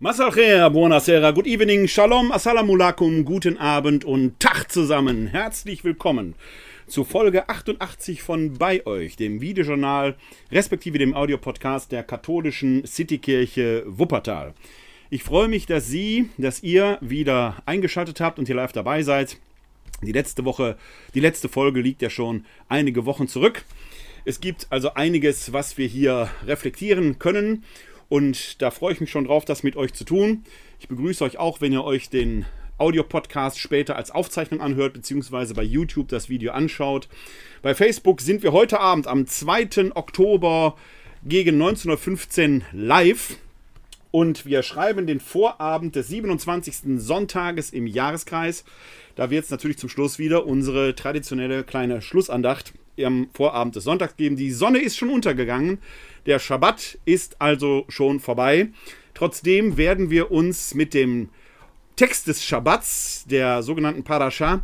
Masal khair, buonasera, good evening, shalom, assalamu alaikum, guten Abend und Tag zusammen. Herzlich willkommen zu Folge 88 von Bei euch, dem Videojournal, respektive dem Audiopodcast der katholischen Citykirche Wuppertal. Ich freue mich, dass Sie, dass ihr wieder eingeschaltet habt und hier live dabei seid. Die letzte Woche, die letzte Folge liegt ja schon einige Wochen zurück. Es gibt also einiges, was wir hier reflektieren können und da freue ich mich schon drauf, das mit euch zu tun. Ich begrüße euch auch, wenn ihr euch den Audio-Podcast später als Aufzeichnung anhört, beziehungsweise bei YouTube das Video anschaut. Bei Facebook sind wir heute Abend am 2. Oktober gegen 19.15 Uhr live. Und wir schreiben den Vorabend des 27. Sonntages im Jahreskreis. Da wird es natürlich zum Schluss wieder unsere traditionelle kleine Schlussandacht am Vorabend des Sonntags geben. Die Sonne ist schon untergegangen. Der Schabbat ist also schon vorbei. Trotzdem werden wir uns mit dem Text des Schabbats, der sogenannten Parascha,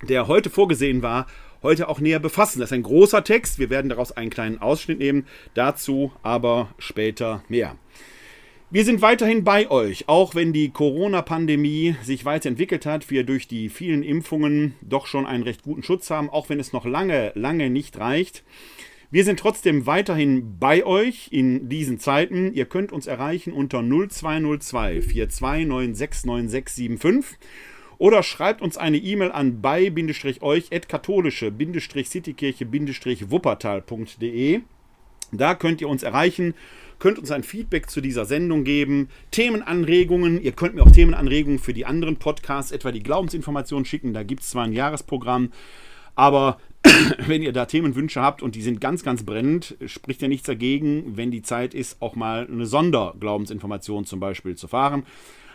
der heute vorgesehen war, heute auch näher befassen. Das ist ein großer Text. Wir werden daraus einen kleinen Ausschnitt nehmen. Dazu aber später mehr. Wir sind weiterhin bei euch, auch wenn die Corona-Pandemie sich weiterentwickelt hat, wir durch die vielen Impfungen doch schon einen recht guten Schutz haben, auch wenn es noch lange, lange nicht reicht. Wir sind trotzdem weiterhin bei euch in diesen Zeiten. Ihr könnt uns erreichen unter 0202 42969675 oder schreibt uns eine E-Mail an bei-euch katholische-citykirche-wuppertal.de. Da könnt ihr uns erreichen, könnt uns ein Feedback zu dieser Sendung geben, Themenanregungen. Ihr könnt mir auch Themenanregungen für die anderen Podcasts, etwa die Glaubensinformation schicken. Da gibt es zwar ein Jahresprogramm, aber wenn ihr da Themenwünsche habt und die sind ganz, ganz brennend, spricht ja nichts dagegen, wenn die Zeit ist, auch mal eine Sonderglaubensinformation zum Beispiel zu fahren.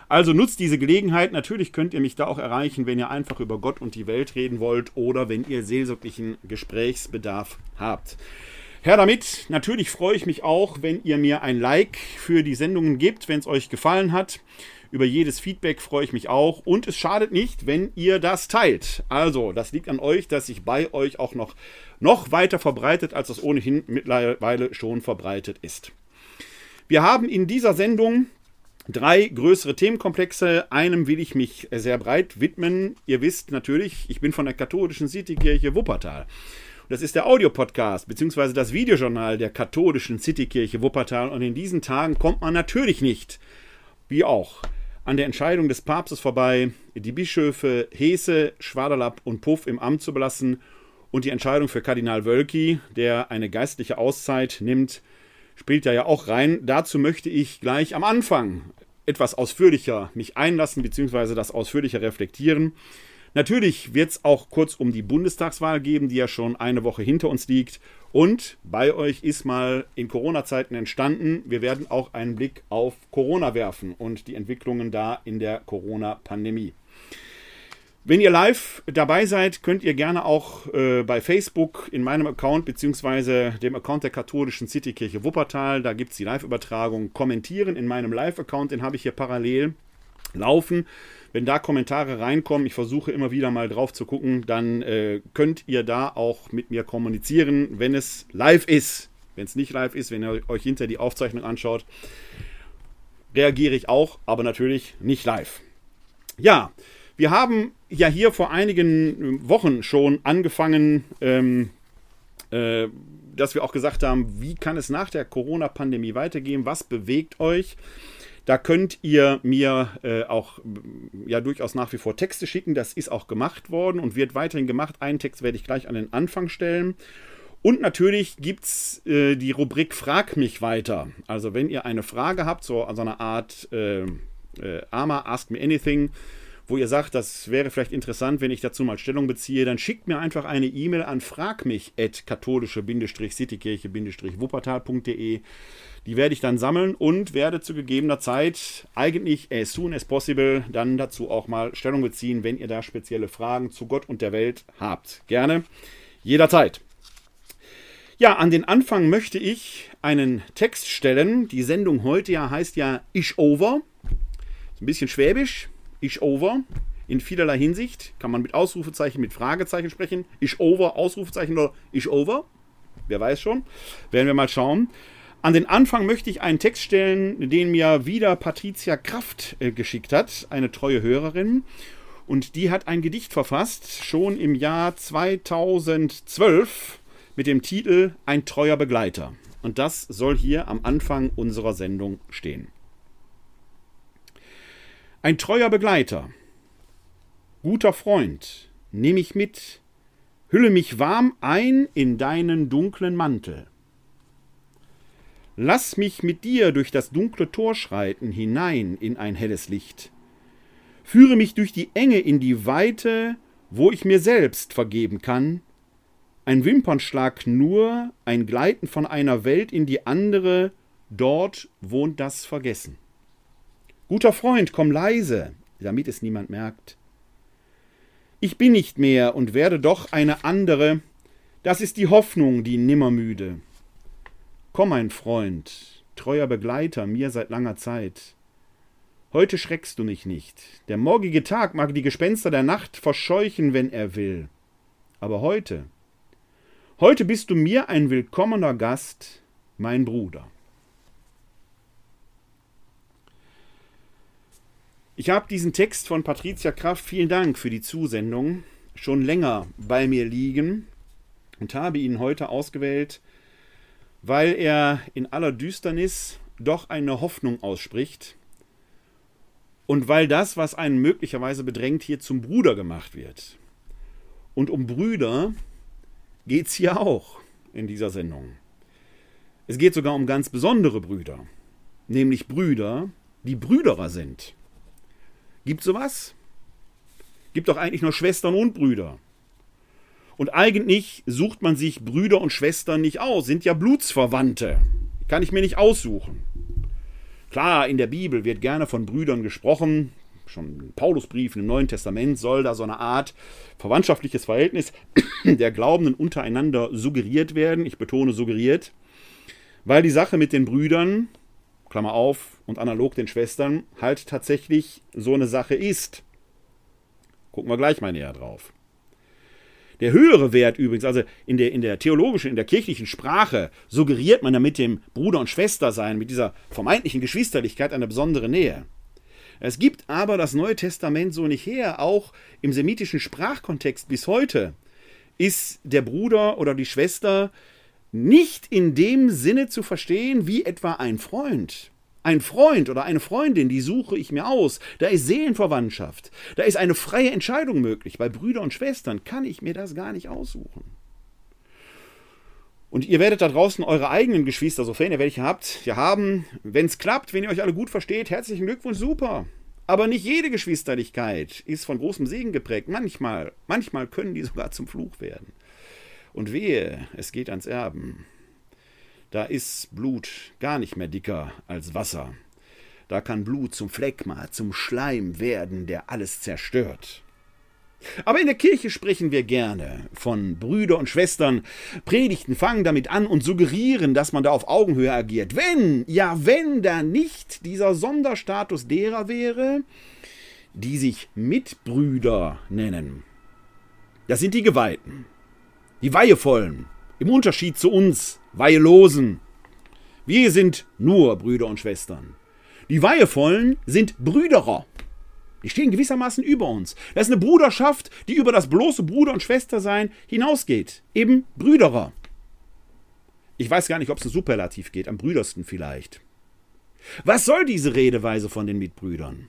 Also nutzt diese Gelegenheit. Natürlich könnt ihr mich da auch erreichen, wenn ihr einfach über Gott und die Welt reden wollt oder wenn ihr seelsorglichen Gesprächsbedarf habt. Herr damit, natürlich freue ich mich auch, wenn ihr mir ein Like für die Sendungen gebt, wenn es euch gefallen hat. Über jedes Feedback freue ich mich auch. Und es schadet nicht, wenn ihr das teilt. Also, das liegt an euch, dass sich bei euch auch noch, noch weiter verbreitet, als es ohnehin mittlerweile schon verbreitet ist. Wir haben in dieser Sendung drei größere Themenkomplexe. Einem will ich mich sehr breit widmen. Ihr wisst natürlich, ich bin von der katholischen Citykirche Wuppertal. Das ist der Audiopodcast bzw. das Videojournal der katholischen Citykirche Wuppertal. Und in diesen Tagen kommt man natürlich nicht, wie auch, an der Entscheidung des Papstes vorbei, die Bischöfe Hese, Schwaderlapp und Puff im Amt zu belassen und die Entscheidung für Kardinal Wölki, der eine geistliche Auszeit nimmt, spielt ja auch rein. Dazu möchte ich gleich am Anfang etwas ausführlicher mich einlassen bzw. das ausführlicher reflektieren. Natürlich wird es auch kurz um die Bundestagswahl geben, die ja schon eine Woche hinter uns liegt. Und bei euch ist mal in Corona-Zeiten entstanden. Wir werden auch einen Blick auf Corona werfen und die Entwicklungen da in der Corona-Pandemie. Wenn ihr live dabei seid, könnt ihr gerne auch äh, bei Facebook in meinem Account beziehungsweise dem Account der katholischen Citykirche Wuppertal, da gibt es die Live-Übertragung, kommentieren. In meinem Live-Account, den habe ich hier parallel laufen. Wenn da Kommentare reinkommen, ich versuche immer wieder mal drauf zu gucken, dann äh, könnt ihr da auch mit mir kommunizieren, wenn es live ist. Wenn es nicht live ist, wenn ihr euch hinter die Aufzeichnung anschaut, reagiere ich auch, aber natürlich nicht live. Ja, wir haben ja hier vor einigen Wochen schon angefangen, ähm, äh, dass wir auch gesagt haben, wie kann es nach der Corona-Pandemie weitergehen? Was bewegt euch? Da könnt ihr mir äh, auch ja durchaus nach wie vor Texte schicken. Das ist auch gemacht worden und wird weiterhin gemacht. Einen Text werde ich gleich an den Anfang stellen. Und natürlich gibt es äh, die Rubrik Frag mich weiter. Also wenn ihr eine Frage habt, so also eine Art äh, äh, Ama, Ask Me Anything, wo ihr sagt, das wäre vielleicht interessant, wenn ich dazu mal Stellung beziehe, dann schickt mir einfach eine E-Mail an fragmich.katholische-citykirche-wuppertal.de. Die werde ich dann sammeln und werde zu gegebener Zeit, eigentlich as soon as possible, dann dazu auch mal Stellung beziehen, wenn ihr da spezielle Fragen zu Gott und der Welt habt. Gerne, jederzeit. Ja, an den Anfang möchte ich einen Text stellen. Die Sendung heute ja heißt ja Ich Over. Ist ein bisschen schwäbisch. Ich Over. In vielerlei Hinsicht kann man mit Ausrufezeichen, mit Fragezeichen sprechen. Ich Over, Ausrufezeichen oder Ich Over. Wer weiß schon. Werden wir mal schauen. An den Anfang möchte ich einen Text stellen, den mir wieder Patricia Kraft äh, geschickt hat, eine treue Hörerin. Und die hat ein Gedicht verfasst, schon im Jahr 2012, mit dem Titel Ein treuer Begleiter. Und das soll hier am Anfang unserer Sendung stehen. Ein treuer Begleiter, guter Freund, nimm mich mit, hülle mich warm ein in deinen dunklen Mantel. Lass mich mit dir durch das dunkle Tor schreiten hinein in ein helles Licht. Führe mich durch die Enge in die Weite, wo ich mir selbst vergeben kann. Ein Wimpernschlag nur, ein Gleiten von einer Welt in die andere, dort wohnt das Vergessen. Guter Freund, komm leise, damit es niemand merkt. Ich bin nicht mehr und werde doch eine andere, das ist die Hoffnung, die nimmermüde. Komm, mein Freund, treuer Begleiter mir seit langer Zeit. Heute schreckst du mich nicht. Der morgige Tag mag die Gespenster der Nacht verscheuchen, wenn er will. Aber heute, heute bist du mir ein willkommener Gast, mein Bruder. Ich habe diesen Text von Patricia Kraft, vielen Dank für die Zusendung, schon länger bei mir liegen und habe ihn heute ausgewählt, weil er in aller Düsternis doch eine Hoffnung ausspricht und weil das, was einen möglicherweise bedrängt, hier zum Bruder gemacht wird. Und um Brüder geht es hier auch in dieser Sendung. Es geht sogar um ganz besondere Brüder, nämlich Brüder, die Brüderer sind. Gibt sowas? Gibt doch eigentlich nur Schwestern und Brüder. Und eigentlich sucht man sich Brüder und Schwestern nicht aus, sind ja Blutsverwandte. Kann ich mir nicht aussuchen. Klar, in der Bibel wird gerne von Brüdern gesprochen. Schon Paulusbriefen im Neuen Testament soll da so eine Art verwandtschaftliches Verhältnis der Glaubenden untereinander suggeriert werden. Ich betone suggeriert, weil die Sache mit den Brüdern, Klammer auf, und analog den Schwestern, halt tatsächlich so eine Sache ist. Gucken wir gleich mal näher drauf. Der höhere Wert übrigens, also in der, in der theologischen, in der kirchlichen Sprache, suggeriert man ja mit dem Bruder- und Schwestersein, mit dieser vermeintlichen Geschwisterlichkeit eine besondere Nähe. Es gibt aber das Neue Testament so nicht her, auch im semitischen Sprachkontext bis heute ist der Bruder oder die Schwester nicht in dem Sinne zu verstehen wie etwa ein Freund ein Freund oder eine Freundin, die suche ich mir aus. Da ist Seelenverwandtschaft. Da ist eine freie Entscheidung möglich. Bei Brüdern und Schwestern kann ich mir das gar nicht aussuchen. Und ihr werdet da draußen eure eigenen Geschwister, sofern ihr welche habt, ja haben. Wenn es klappt, wenn ihr euch alle gut versteht, herzlichen Glückwunsch, super. Aber nicht jede Geschwisterlichkeit ist von großem Segen geprägt. Manchmal, manchmal können die sogar zum Fluch werden. Und wehe, es geht ans Erben. Da ist Blut gar nicht mehr dicker als Wasser. Da kann Blut zum Phlegma, zum Schleim werden, der alles zerstört. Aber in der Kirche sprechen wir gerne von Brüder und Schwestern. Predigten fangen damit an und suggerieren, dass man da auf Augenhöhe agiert. Wenn, ja, wenn da nicht dieser Sonderstatus derer wäre, die sich Mitbrüder nennen. Das sind die Geweihten, die Weihevollen, im Unterschied zu uns, Weihelosen. Wir sind nur Brüder und Schwestern. Die Weihevollen sind Brüderer. Die stehen gewissermaßen über uns. Das ist eine Bruderschaft, die über das bloße Bruder- und Schwestersein hinausgeht. Eben Brüderer. Ich weiß gar nicht, ob es ein Superlativ geht, am brüdersten vielleicht. Was soll diese Redeweise von den Mitbrüdern?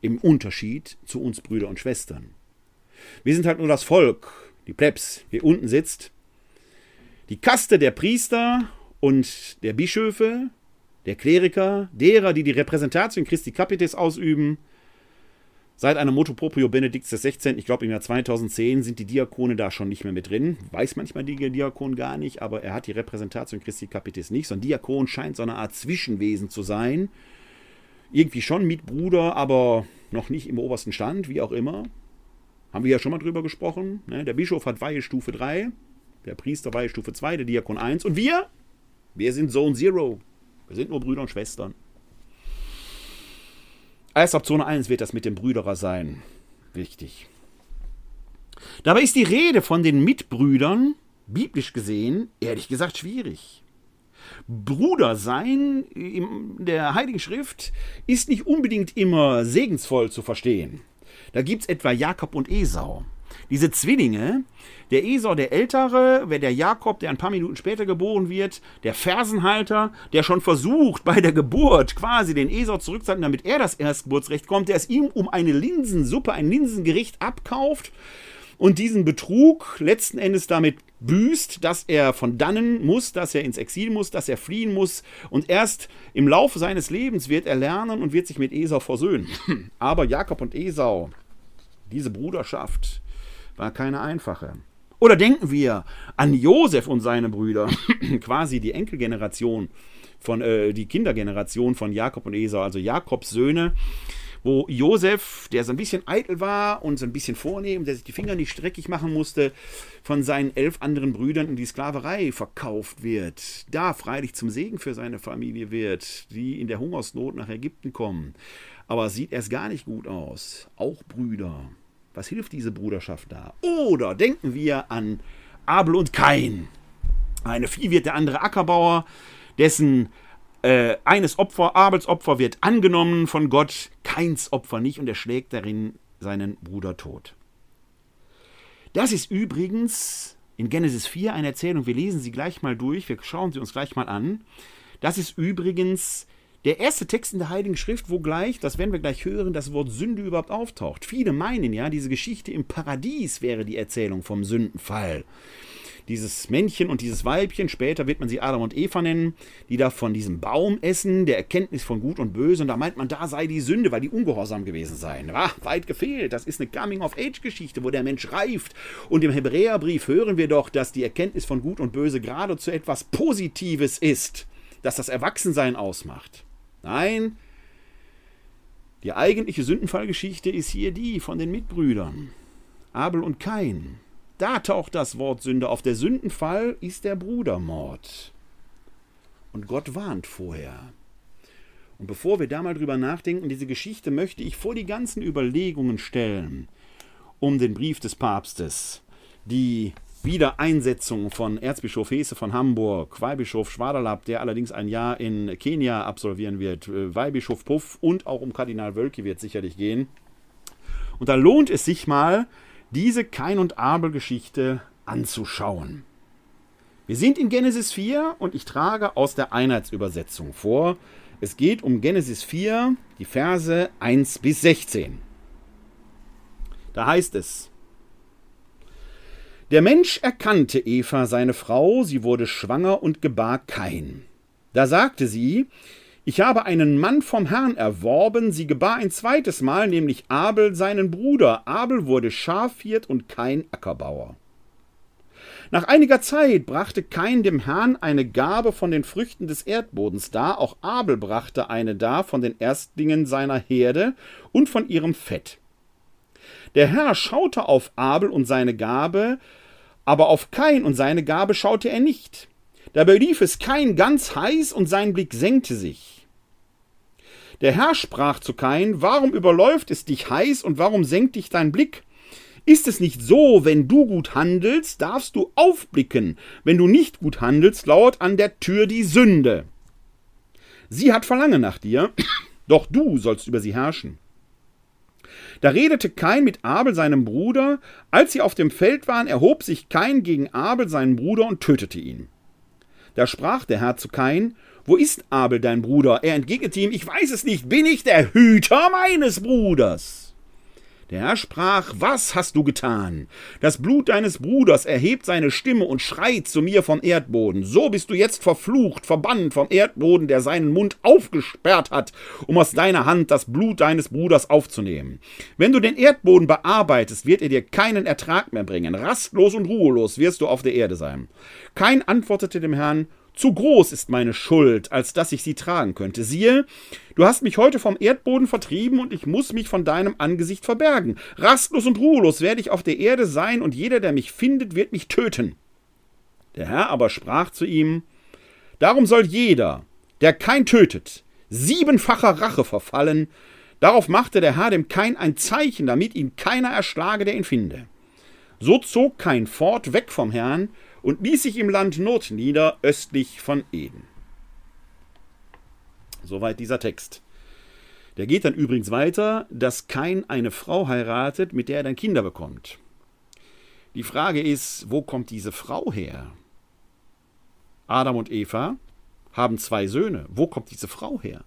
Im Unterschied zu uns Brüder und Schwestern. Wir sind halt nur das Volk, die Plebs, hier unten sitzt die Kaste der Priester und der Bischöfe, der Kleriker, derer, die die Repräsentation Christi Capitis ausüben. Seit einer Motto proprio Benedikts XVI., ich glaube im Jahr 2010, sind die Diakone da schon nicht mehr mit drin. Weiß manchmal die Diakon gar nicht, aber er hat die Repräsentation Christi Capitis nicht. So ein Diakon scheint so eine Art Zwischenwesen zu sein. Irgendwie schon Mitbruder, aber noch nicht im obersten Stand, wie auch immer. Haben wir ja schon mal drüber gesprochen. Ne? Der Bischof hat Weihe Stufe 3. Der Priester war Stufe 2, der Diakon 1. Und wir? Wir sind Zone Zero. Wir sind nur Brüder und Schwestern. Erst ab Zone 1 wird das mit dem Brüderer sein. Wichtig. Dabei ist die Rede von den Mitbrüdern, biblisch gesehen, ehrlich gesagt schwierig. Bruder sein in der Heiligen Schrift ist nicht unbedingt immer segensvoll zu verstehen. Da gibt es etwa Jakob und Esau. Diese Zwillinge, der Esau, der Ältere, wer der Jakob, der ein paar Minuten später geboren wird, der Fersenhalter, der schon versucht, bei der Geburt quasi den Esau zurückzuhalten, damit er das Erstgeburtsrecht kommt, der es ihm um eine Linsensuppe, ein Linsengericht abkauft und diesen Betrug letzten Endes damit büßt, dass er von dannen muss, dass er ins Exil muss, dass er fliehen muss und erst im Laufe seines Lebens wird er lernen und wird sich mit Esau versöhnen. Aber Jakob und Esau, diese Bruderschaft, war keine einfache. Oder denken wir an Josef und seine Brüder, quasi die Enkelgeneration von äh, die Kindergeneration von Jakob und Esau, also Jakobs Söhne, wo Josef, der so ein bisschen eitel war und so ein bisschen vornehm, der sich die Finger nicht streckig machen musste, von seinen elf anderen Brüdern in die Sklaverei verkauft wird, da freilich zum Segen für seine Familie wird, die in der Hungersnot nach Ägypten kommen. Aber sieht erst gar nicht gut aus. Auch Brüder. Was hilft diese Bruderschaft da? Oder denken wir an Abel und Kain. Eine Vieh wird der andere Ackerbauer, dessen äh, eines Opfer, Abels Opfer, wird angenommen von Gott, Kains Opfer nicht, und er schlägt darin seinen Bruder tot. Das ist übrigens in Genesis 4 eine Erzählung. Wir lesen sie gleich mal durch, wir schauen sie uns gleich mal an. Das ist übrigens der erste Text in der Heiligen Schrift, wo gleich, das werden wir gleich hören, das Wort Sünde überhaupt auftaucht. Viele meinen ja, diese Geschichte im Paradies wäre die Erzählung vom Sündenfall. Dieses Männchen und dieses Weibchen, später wird man sie Adam und Eva nennen, die da von diesem Baum essen, der Erkenntnis von Gut und Böse, und da meint man, da sei die Sünde, weil die ungehorsam gewesen seien. Ah, weit gefehlt. Das ist eine Coming-of-Age-Geschichte, wo der Mensch reift. Und im Hebräerbrief hören wir doch, dass die Erkenntnis von Gut und Böse geradezu etwas Positives ist, dass das Erwachsensein ausmacht. Nein, die eigentliche Sündenfallgeschichte ist hier die von den Mitbrüdern. Abel und Kain. Da taucht das Wort Sünde auf. Der Sündenfall ist der Brudermord. Und Gott warnt vorher. Und bevor wir da mal drüber nachdenken, diese Geschichte möchte ich vor die ganzen Überlegungen stellen um den Brief des Papstes, die Wiedereinsetzung von Erzbischof Hese von Hamburg, Weihbischof Schwaderlapp, der allerdings ein Jahr in Kenia absolvieren wird, äh, Weihbischof Puff und auch um Kardinal Wölki wird sicherlich gehen. Und da lohnt es sich mal, diese Kain- und Abel-Geschichte anzuschauen. Wir sind in Genesis 4 und ich trage aus der Einheitsübersetzung vor. Es geht um Genesis 4, die Verse 1 bis 16. Da heißt es, der Mensch erkannte Eva, seine Frau, sie wurde schwanger und gebar Kain. Da sagte sie, ich habe einen Mann vom Herrn erworben, sie gebar ein zweites Mal, nämlich Abel, seinen Bruder. Abel wurde Schafhirt und Kain Ackerbauer. Nach einiger Zeit brachte Kain dem Herrn eine Gabe von den Früchten des Erdbodens dar, auch Abel brachte eine dar von den Erstlingen seiner Herde und von ihrem Fett. Der Herr schaute auf Abel und seine Gabe, aber auf Kain und seine Gabe schaute er nicht. Dabei lief es Kain ganz heiß und sein Blick senkte sich. Der Herr sprach zu Kain, warum überläuft es dich heiß und warum senkt dich dein Blick? Ist es nicht so, wenn du gut handelst, darfst du aufblicken, wenn du nicht gut handelst, lauert an der Tür die Sünde. Sie hat Verlangen nach dir, doch du sollst über sie herrschen. Da redete Kain mit Abel, seinem Bruder. Als sie auf dem Feld waren, erhob sich Kain gegen Abel, seinen Bruder, und tötete ihn. Da sprach der Herr zu Kain, Wo ist Abel, dein Bruder? Er entgegnete ihm, Ich weiß es nicht, bin ich der Hüter meines Bruders? Der Herr sprach, was hast du getan? Das Blut deines Bruders erhebt seine Stimme und schreit zu mir vom Erdboden. So bist du jetzt verflucht, verbannt vom Erdboden, der seinen Mund aufgesperrt hat, um aus deiner Hand das Blut deines Bruders aufzunehmen. Wenn du den Erdboden bearbeitest, wird er dir keinen Ertrag mehr bringen. Rastlos und ruhelos wirst du auf der Erde sein. Kein antwortete dem Herrn, zu groß ist meine Schuld, als dass ich sie tragen könnte. Siehe, du hast mich heute vom Erdboden vertrieben und ich muss mich von deinem Angesicht verbergen. Rastlos und ruhelos werde ich auf der Erde sein und jeder, der mich findet, wird mich töten. Der Herr aber sprach zu ihm, Darum soll jeder, der kein tötet, siebenfacher Rache verfallen. Darauf machte der Herr dem Kain ein Zeichen, damit ihn keiner erschlage, der ihn finde. So zog Kain fort weg vom Herrn und ließ sich im Land Nord nieder, östlich von Eden. Soweit dieser Text. Der geht dann übrigens weiter, dass kein eine Frau heiratet, mit der er dann Kinder bekommt. Die Frage ist, wo kommt diese Frau her? Adam und Eva haben zwei Söhne. Wo kommt diese Frau her?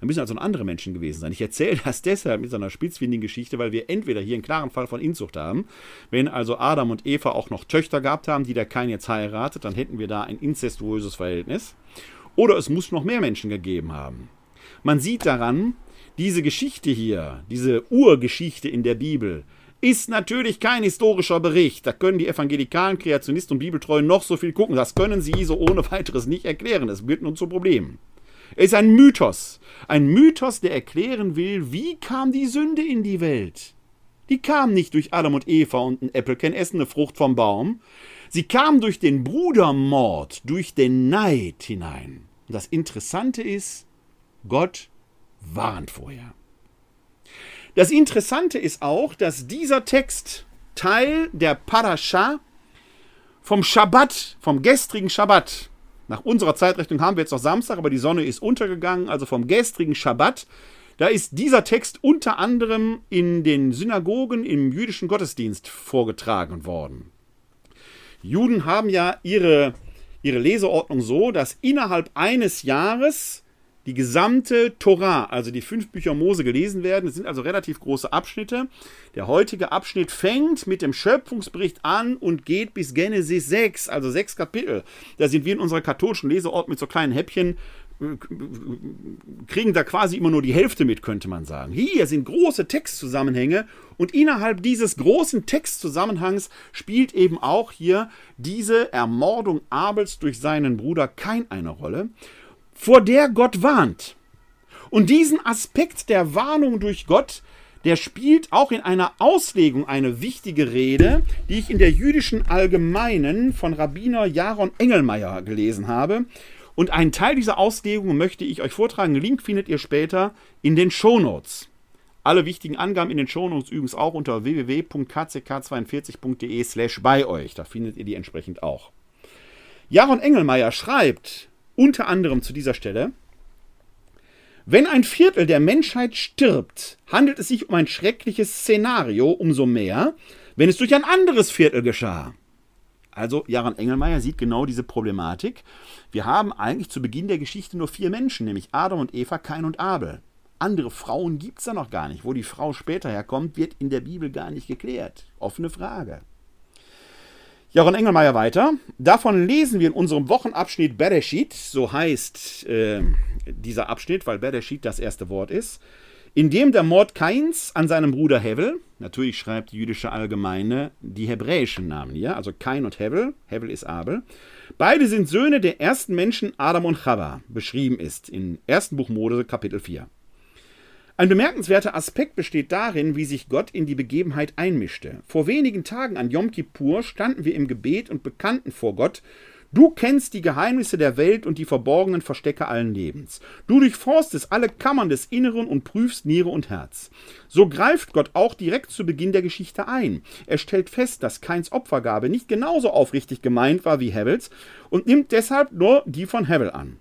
Da müssen also andere Menschen gewesen sein. Ich erzähle das deshalb mit so einer spitzfindigen Geschichte, weil wir entweder hier einen klaren Fall von Inzucht haben, wenn also Adam und Eva auch noch Töchter gehabt haben, die der Kain jetzt heiratet, dann hätten wir da ein inzestuöses Verhältnis. Oder es muss noch mehr Menschen gegeben haben. Man sieht daran, diese Geschichte hier, diese Urgeschichte in der Bibel, ist natürlich kein historischer Bericht. Da können die evangelikalen Kreationisten und Bibeltreuen noch so viel gucken. Das können sie so ohne weiteres nicht erklären. Das wird nun zu Problemen. Er ist ein Mythos. Ein Mythos, der erklären will, wie kam die Sünde in die Welt. Die kam nicht durch Adam und Eva und ein Äpfelchen essen, eine Frucht vom Baum. Sie kam durch den Brudermord, durch den Neid hinein. Und das Interessante ist, Gott warnt vorher. Das Interessante ist auch, dass dieser Text Teil der Parascha vom Schabbat, vom gestrigen Schabbat, nach unserer Zeitrechnung haben wir jetzt noch Samstag, aber die Sonne ist untergegangen, also vom gestrigen Schabbat. Da ist dieser Text unter anderem in den Synagogen im jüdischen Gottesdienst vorgetragen worden. Juden haben ja ihre, ihre Leseordnung so, dass innerhalb eines Jahres die gesamte Torah, also die fünf Bücher Mose gelesen werden. Es sind also relativ große Abschnitte. Der heutige Abschnitt fängt mit dem Schöpfungsbericht an und geht bis Genesis 6, also sechs Kapitel. Da sind wir in unserer katholischen Leseort mit so kleinen Häppchen äh, kriegen da quasi immer nur die Hälfte mit, könnte man sagen. Hier sind große Textzusammenhänge und innerhalb dieses großen Textzusammenhangs spielt eben auch hier diese Ermordung Abels durch seinen Bruder Kain eine Rolle vor der Gott warnt. Und diesen Aspekt der Warnung durch Gott, der spielt auch in einer Auslegung eine wichtige Rede, die ich in der jüdischen Allgemeinen von Rabbiner Jaron Engelmeier gelesen habe. Und einen Teil dieser Auslegung möchte ich euch vortragen. Link findet ihr später in den Shownotes. Alle wichtigen Angaben in den Shownotes übrigens auch unter www.kck42.de slash bei euch. Da findet ihr die entsprechend auch. Jaron Engelmeier schreibt, unter anderem zu dieser Stelle, wenn ein Viertel der Menschheit stirbt, handelt es sich um ein schreckliches Szenario, umso mehr, wenn es durch ein anderes Viertel geschah. Also Jaran Engelmeier sieht genau diese Problematik. Wir haben eigentlich zu Beginn der Geschichte nur vier Menschen, nämlich Adam und Eva, Kain und Abel. Andere Frauen gibt es da noch gar nicht. Wo die Frau später herkommt, wird in der Bibel gar nicht geklärt. Offene Frage. Jaron Engelmeier weiter. Davon lesen wir in unserem Wochenabschnitt Bereshit, so heißt äh, dieser Abschnitt, weil Bereshit das erste Wort ist, in dem der Mord Kains an seinem Bruder Hevel, natürlich schreibt die jüdische Allgemeine die hebräischen Namen hier, also Kain und Hevel, Hevel ist Abel, beide sind Söhne der ersten Menschen Adam und Chava, beschrieben ist in 1. Buch Mose Kapitel 4. Ein bemerkenswerter Aspekt besteht darin, wie sich Gott in die Begebenheit einmischte. Vor wenigen Tagen an Yom Kippur standen wir im Gebet und bekannten vor Gott, Du kennst die Geheimnisse der Welt und die verborgenen Verstecke allen Lebens. Du durchforstest alle Kammern des Inneren und prüfst Niere und Herz. So greift Gott auch direkt zu Beginn der Geschichte ein. Er stellt fest, dass Keins Opfergabe nicht genauso aufrichtig gemeint war wie Hevels und nimmt deshalb nur die von Hevel an.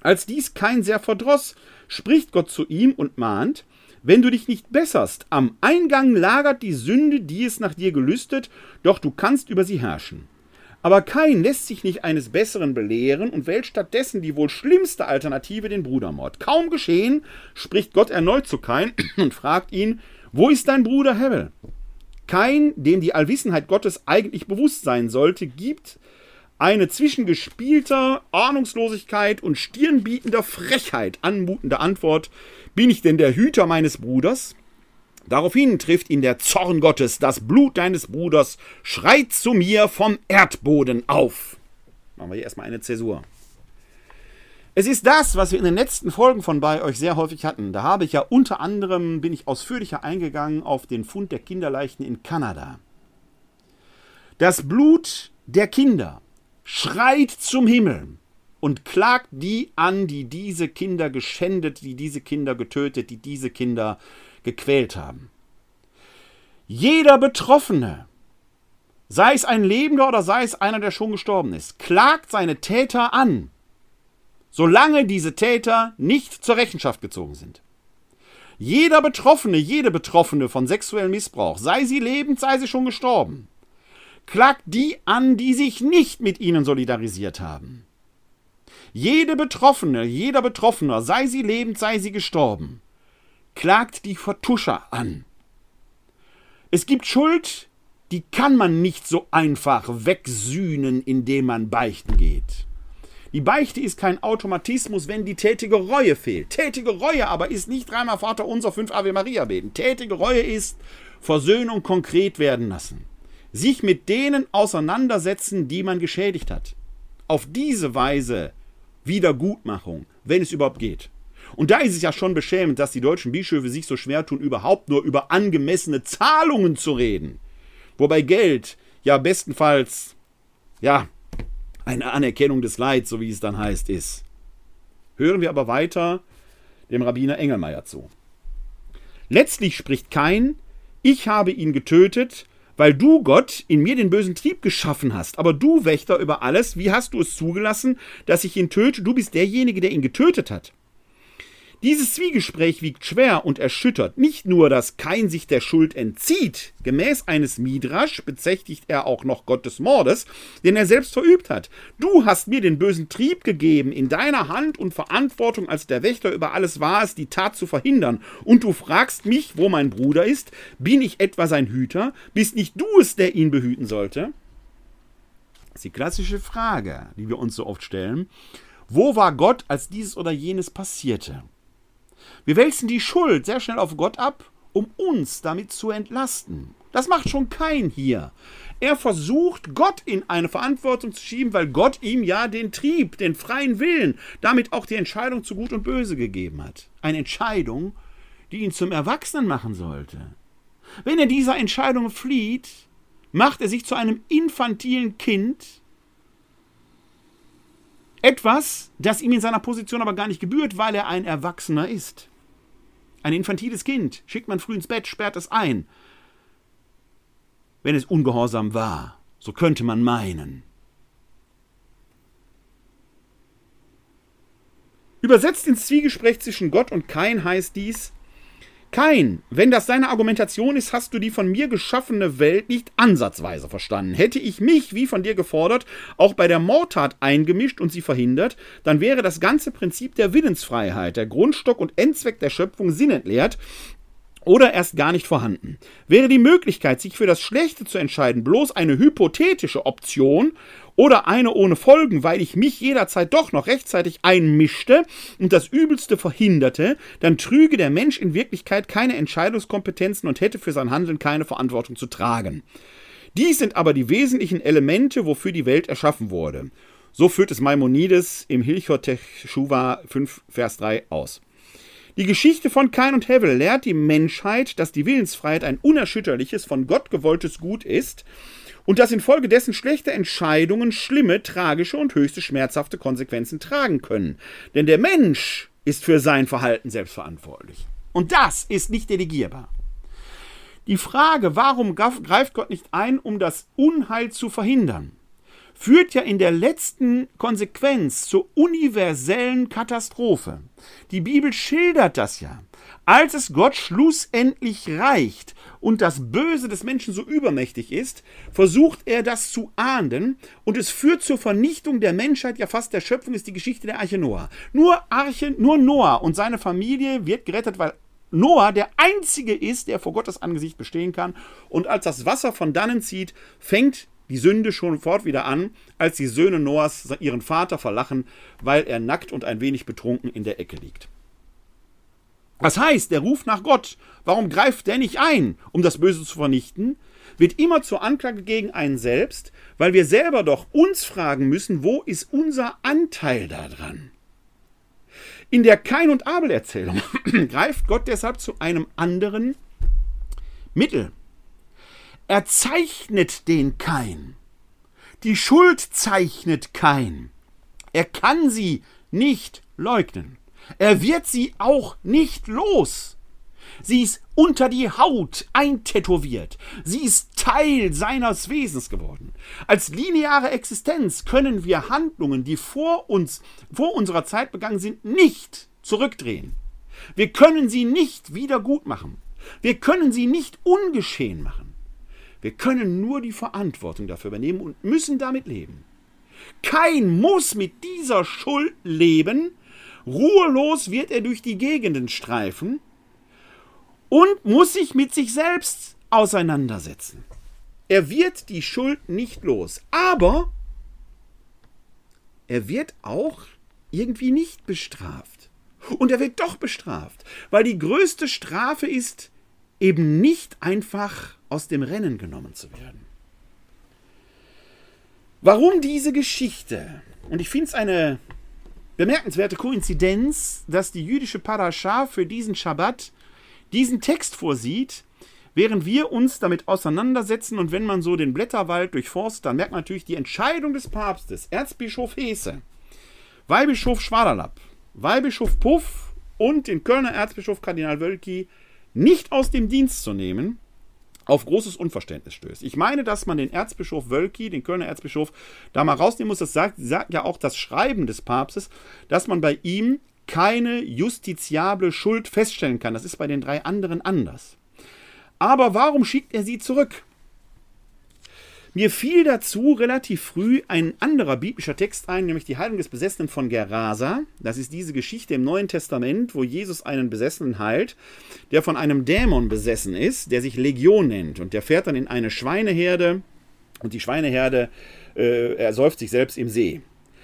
Als dies Kein sehr verdross, spricht Gott zu ihm und mahnt, wenn du dich nicht besserst, am Eingang lagert die Sünde, die es nach dir gelüstet, doch du kannst über sie herrschen. Aber Kain lässt sich nicht eines Besseren belehren und wählt stattdessen die wohl schlimmste Alternative, den Brudermord. Kaum geschehen, spricht Gott erneut zu Kain und fragt ihn, wo ist dein Bruder Hevel? Kain, dem die Allwissenheit Gottes eigentlich bewusst sein sollte, gibt eine zwischen gespielter Ahnungslosigkeit und stirnbietender Frechheit anmutende Antwort, bin ich denn der Hüter meines Bruders? Daraufhin trifft ihn der Zorn Gottes, das Blut deines Bruders schreit zu mir vom Erdboden auf. Machen wir hier erstmal eine Zäsur. Es ist das, was wir in den letzten Folgen von bei euch sehr häufig hatten. Da habe ich ja unter anderem, bin ich ausführlicher eingegangen auf den Fund der Kinderleichen in Kanada. Das Blut der Kinder schreit zum Himmel und klagt die an, die diese Kinder geschändet, die diese Kinder getötet, die diese Kinder gequält haben. Jeder Betroffene, sei es ein Lebender oder sei es einer, der schon gestorben ist, klagt seine Täter an. solange diese Täter nicht zur Rechenschaft gezogen sind. Jeder Betroffene, jede Betroffene von sexuellem Missbrauch, sei sie lebend, sei sie schon gestorben, klagt die an, die sich nicht mit ihnen solidarisiert haben. Jede Betroffene, jeder Betroffener, sei sie lebend, sei sie gestorben, klagt die Vertuscher an. Es gibt Schuld, die kann man nicht so einfach wegsühnen, indem man beichten geht. Die Beichte ist kein Automatismus, wenn die tätige Reue fehlt. Tätige Reue aber ist nicht dreimal Vater unser, fünf Ave Maria beten. Tätige Reue ist Versöhnung konkret werden lassen. Sich mit denen auseinandersetzen, die man geschädigt hat. Auf diese Weise Wiedergutmachung, wenn es überhaupt geht. Und da ist es ja schon beschämend, dass die deutschen Bischöfe sich so schwer tun, überhaupt nur über angemessene Zahlungen zu reden. Wobei Geld ja bestenfalls, ja, eine Anerkennung des Leids, so wie es dann heißt, ist. Hören wir aber weiter dem Rabbiner Engelmeier zu. Letztlich spricht kein, ich habe ihn getötet, weil du, Gott, in mir den bösen Trieb geschaffen hast. Aber du, Wächter über alles, wie hast du es zugelassen, dass ich ihn töte? Du bist derjenige, der ihn getötet hat. Dieses Zwiegespräch wiegt schwer und erschüttert nicht nur, dass kein sich der Schuld entzieht. Gemäß eines Midrasch bezächtigt er auch noch Gott des Mordes, den er selbst verübt hat. Du hast mir den bösen Trieb gegeben, in deiner Hand und Verantwortung als der Wächter über alles war es, die Tat zu verhindern. Und du fragst mich, wo mein Bruder ist? Bin ich etwa sein Hüter? Bist nicht du es, der ihn behüten sollte? Das ist die klassische Frage, die wir uns so oft stellen. Wo war Gott, als dieses oder jenes passierte? Wir wälzen die Schuld sehr schnell auf Gott ab, um uns damit zu entlasten. Das macht schon kein hier. Er versucht, Gott in eine Verantwortung zu schieben, weil Gott ihm ja den Trieb, den freien Willen, damit auch die Entscheidung zu Gut und Böse gegeben hat. Eine Entscheidung, die ihn zum Erwachsenen machen sollte. Wenn er dieser Entscheidung flieht, macht er sich zu einem infantilen Kind, etwas, das ihm in seiner Position aber gar nicht gebührt, weil er ein Erwachsener ist. Ein infantiles Kind schickt man früh ins Bett, sperrt es ein. Wenn es ungehorsam war, so könnte man meinen. Übersetzt ins Zwiegespräch zwischen Gott und Kain heißt dies, kein, wenn das deine Argumentation ist, hast du die von mir geschaffene Welt nicht ansatzweise verstanden. Hätte ich mich, wie von dir gefordert, auch bei der Mordtat eingemischt und sie verhindert, dann wäre das ganze Prinzip der Willensfreiheit, der Grundstock und Endzweck der Schöpfung sinnentleert oder erst gar nicht vorhanden. Wäre die Möglichkeit, sich für das Schlechte zu entscheiden, bloß eine hypothetische Option oder eine ohne Folgen, weil ich mich jederzeit doch noch rechtzeitig einmischte und das Übelste verhinderte, dann trüge der Mensch in Wirklichkeit keine Entscheidungskompetenzen und hätte für sein Handeln keine Verantwortung zu tragen. Dies sind aber die wesentlichen Elemente, wofür die Welt erschaffen wurde. So führt es Maimonides im Hilchot Teshuva 5, Vers 3 aus. Die Geschichte von Kain und Hevel lehrt die Menschheit, dass die Willensfreiheit ein unerschütterliches, von Gott gewolltes Gut ist und dass infolgedessen schlechte Entscheidungen schlimme, tragische und höchste schmerzhafte Konsequenzen tragen können. Denn der Mensch ist für sein Verhalten selbstverantwortlich. Und das ist nicht delegierbar. Die Frage, warum greift Gott nicht ein, um das Unheil zu verhindern, führt ja in der letzten Konsequenz zur universellen Katastrophe. Die Bibel schildert das ja. Als es Gott schlussendlich reicht, und das Böse des Menschen so übermächtig ist, versucht er das zu ahnden und es führt zur Vernichtung der Menschheit, ja fast der Schöpfung ist die Geschichte der Arche Noah. Nur Arche, nur Noah und seine Familie wird gerettet, weil Noah der einzige ist, der vor Gottes Angesicht bestehen kann und als das Wasser von dannen zieht, fängt die Sünde schon fort wieder an, als die Söhne Noahs ihren Vater verlachen, weil er nackt und ein wenig betrunken in der Ecke liegt. Das heißt, der Ruf nach Gott, warum greift der nicht ein, um das Böse zu vernichten, wird immer zur Anklage gegen einen selbst, weil wir selber doch uns fragen müssen, wo ist unser Anteil daran? In der Kain- und Abel-Erzählung greift Gott deshalb zu einem anderen Mittel. Er zeichnet den Kain. Die Schuld zeichnet Kain. Er kann sie nicht leugnen. Er wird sie auch nicht los. Sie ist unter die Haut eintätowiert. Sie ist Teil seines Wesens geworden. Als lineare Existenz können wir Handlungen, die vor uns, vor unserer Zeit begangen sind, nicht zurückdrehen. Wir können sie nicht wieder gut machen. Wir können sie nicht ungeschehen machen. Wir können nur die Verantwortung dafür übernehmen und müssen damit leben. Kein muss mit dieser Schuld leben. Ruhelos wird er durch die Gegenden streifen und muss sich mit sich selbst auseinandersetzen. Er wird die Schuld nicht los, aber er wird auch irgendwie nicht bestraft. Und er wird doch bestraft, weil die größte Strafe ist, eben nicht einfach aus dem Rennen genommen zu werden. Warum diese Geschichte? Und ich finde es eine bemerkenswerte Koinzidenz, dass die jüdische Parascha für diesen Schabbat diesen Text vorsieht, während wir uns damit auseinandersetzen und wenn man so den Blätterwald durchforstet, dann merkt man natürlich die Entscheidung des Papstes, Erzbischof Hese, Weihbischof Schwaderlapp, Weihbischof Puff und den Kölner Erzbischof Kardinal Wölki nicht aus dem Dienst zu nehmen, auf großes Unverständnis stößt. Ich meine, dass man den Erzbischof Wölki, den Kölner Erzbischof, da mal rausnehmen muss. Das sagt, sagt ja auch das Schreiben des Papstes, dass man bei ihm keine justiziable Schuld feststellen kann. Das ist bei den drei anderen anders. Aber warum schickt er sie zurück? Mir fiel dazu relativ früh ein anderer biblischer Text ein, nämlich die Heilung des Besessenen von Gerasa. Das ist diese Geschichte im Neuen Testament, wo Jesus einen Besessenen heilt, der von einem Dämon besessen ist, der sich Legion nennt. Und der fährt dann in eine Schweineherde und die Schweineherde äh, ersäuft sich selbst im See.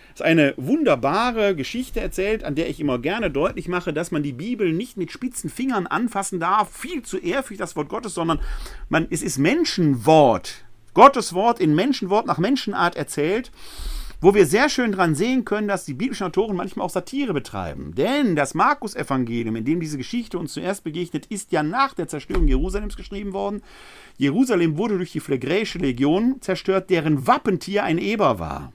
Das ist eine wunderbare Geschichte erzählt, an der ich immer gerne deutlich mache, dass man die Bibel nicht mit spitzen Fingern anfassen darf, viel zu ehrfürchtig das Wort Gottes, sondern man, es ist Menschenwort. Gottes Wort in Menschenwort nach Menschenart erzählt, wo wir sehr schön dran sehen können, dass die biblischen Autoren manchmal auch Satire betreiben. Denn das Markus-Evangelium, in dem diese Geschichte uns zuerst begegnet, ist ja nach der Zerstörung Jerusalems geschrieben worden. Jerusalem wurde durch die Phlegräische Legion zerstört, deren Wappentier ein Eber war.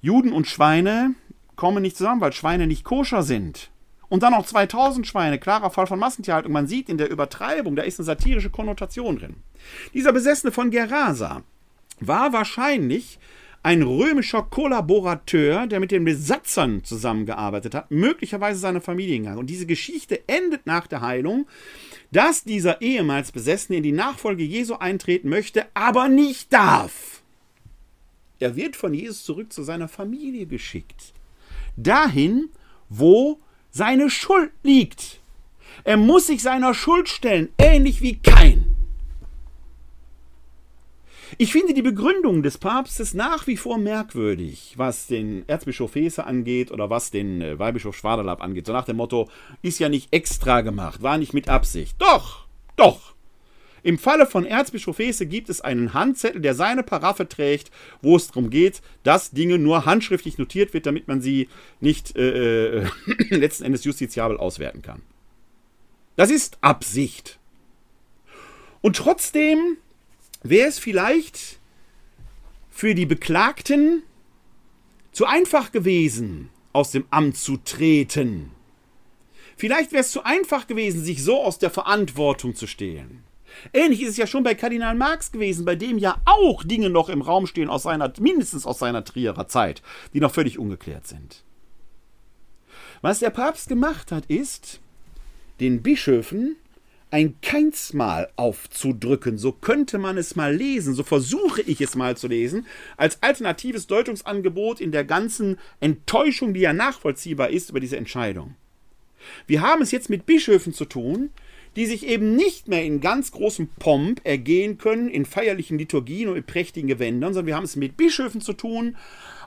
Juden und Schweine kommen nicht zusammen, weil Schweine nicht koscher sind. Und dann noch 2000 Schweine, klarer Fall von Massentierhaltung. Man sieht in der Übertreibung, da ist eine satirische Konnotation drin. Dieser Besessene von Gerasa war wahrscheinlich ein römischer Kollaborateur, der mit den Besatzern zusammengearbeitet hat, möglicherweise seine Familiengang. Und diese Geschichte endet nach der Heilung, dass dieser ehemals Besessene in die Nachfolge Jesu eintreten möchte, aber nicht darf. Er wird von Jesus zurück zu seiner Familie geschickt. Dahin, wo seine Schuld liegt. Er muss sich seiner Schuld stellen, ähnlich wie kein. Ich finde die Begründung des Papstes nach wie vor merkwürdig, was den Erzbischof Hesse angeht oder was den äh, Weihbischof Schwaderlapp angeht. So nach dem Motto, ist ja nicht extra gemacht, war nicht mit Absicht. Doch, doch. Im Falle von Erzbischof Hesse gibt es einen Handzettel, der seine Paraffe trägt, wo es darum geht, dass Dinge nur handschriftlich notiert wird, damit man sie nicht äh, äh letzten Endes justiziabel auswerten kann. Das ist Absicht. Und trotzdem wäre es vielleicht für die Beklagten zu einfach gewesen, aus dem Amt zu treten. Vielleicht wäre es zu einfach gewesen, sich so aus der Verantwortung zu stehlen. Ähnlich ist es ja schon bei Kardinal Marx gewesen, bei dem ja auch Dinge noch im Raum stehen aus seiner, mindestens aus seiner Trierer Zeit, die noch völlig ungeklärt sind. Was der Papst gemacht hat, ist, den Bischöfen ein Keinsmal aufzudrücken. So könnte man es mal lesen, so versuche ich es mal zu lesen, als alternatives Deutungsangebot in der ganzen Enttäuschung, die ja nachvollziehbar ist über diese Entscheidung. Wir haben es jetzt mit Bischöfen zu tun, die sich eben nicht mehr in ganz großem Pomp ergehen können, in feierlichen Liturgien und in prächtigen Gewändern, sondern wir haben es mit Bischöfen zu tun,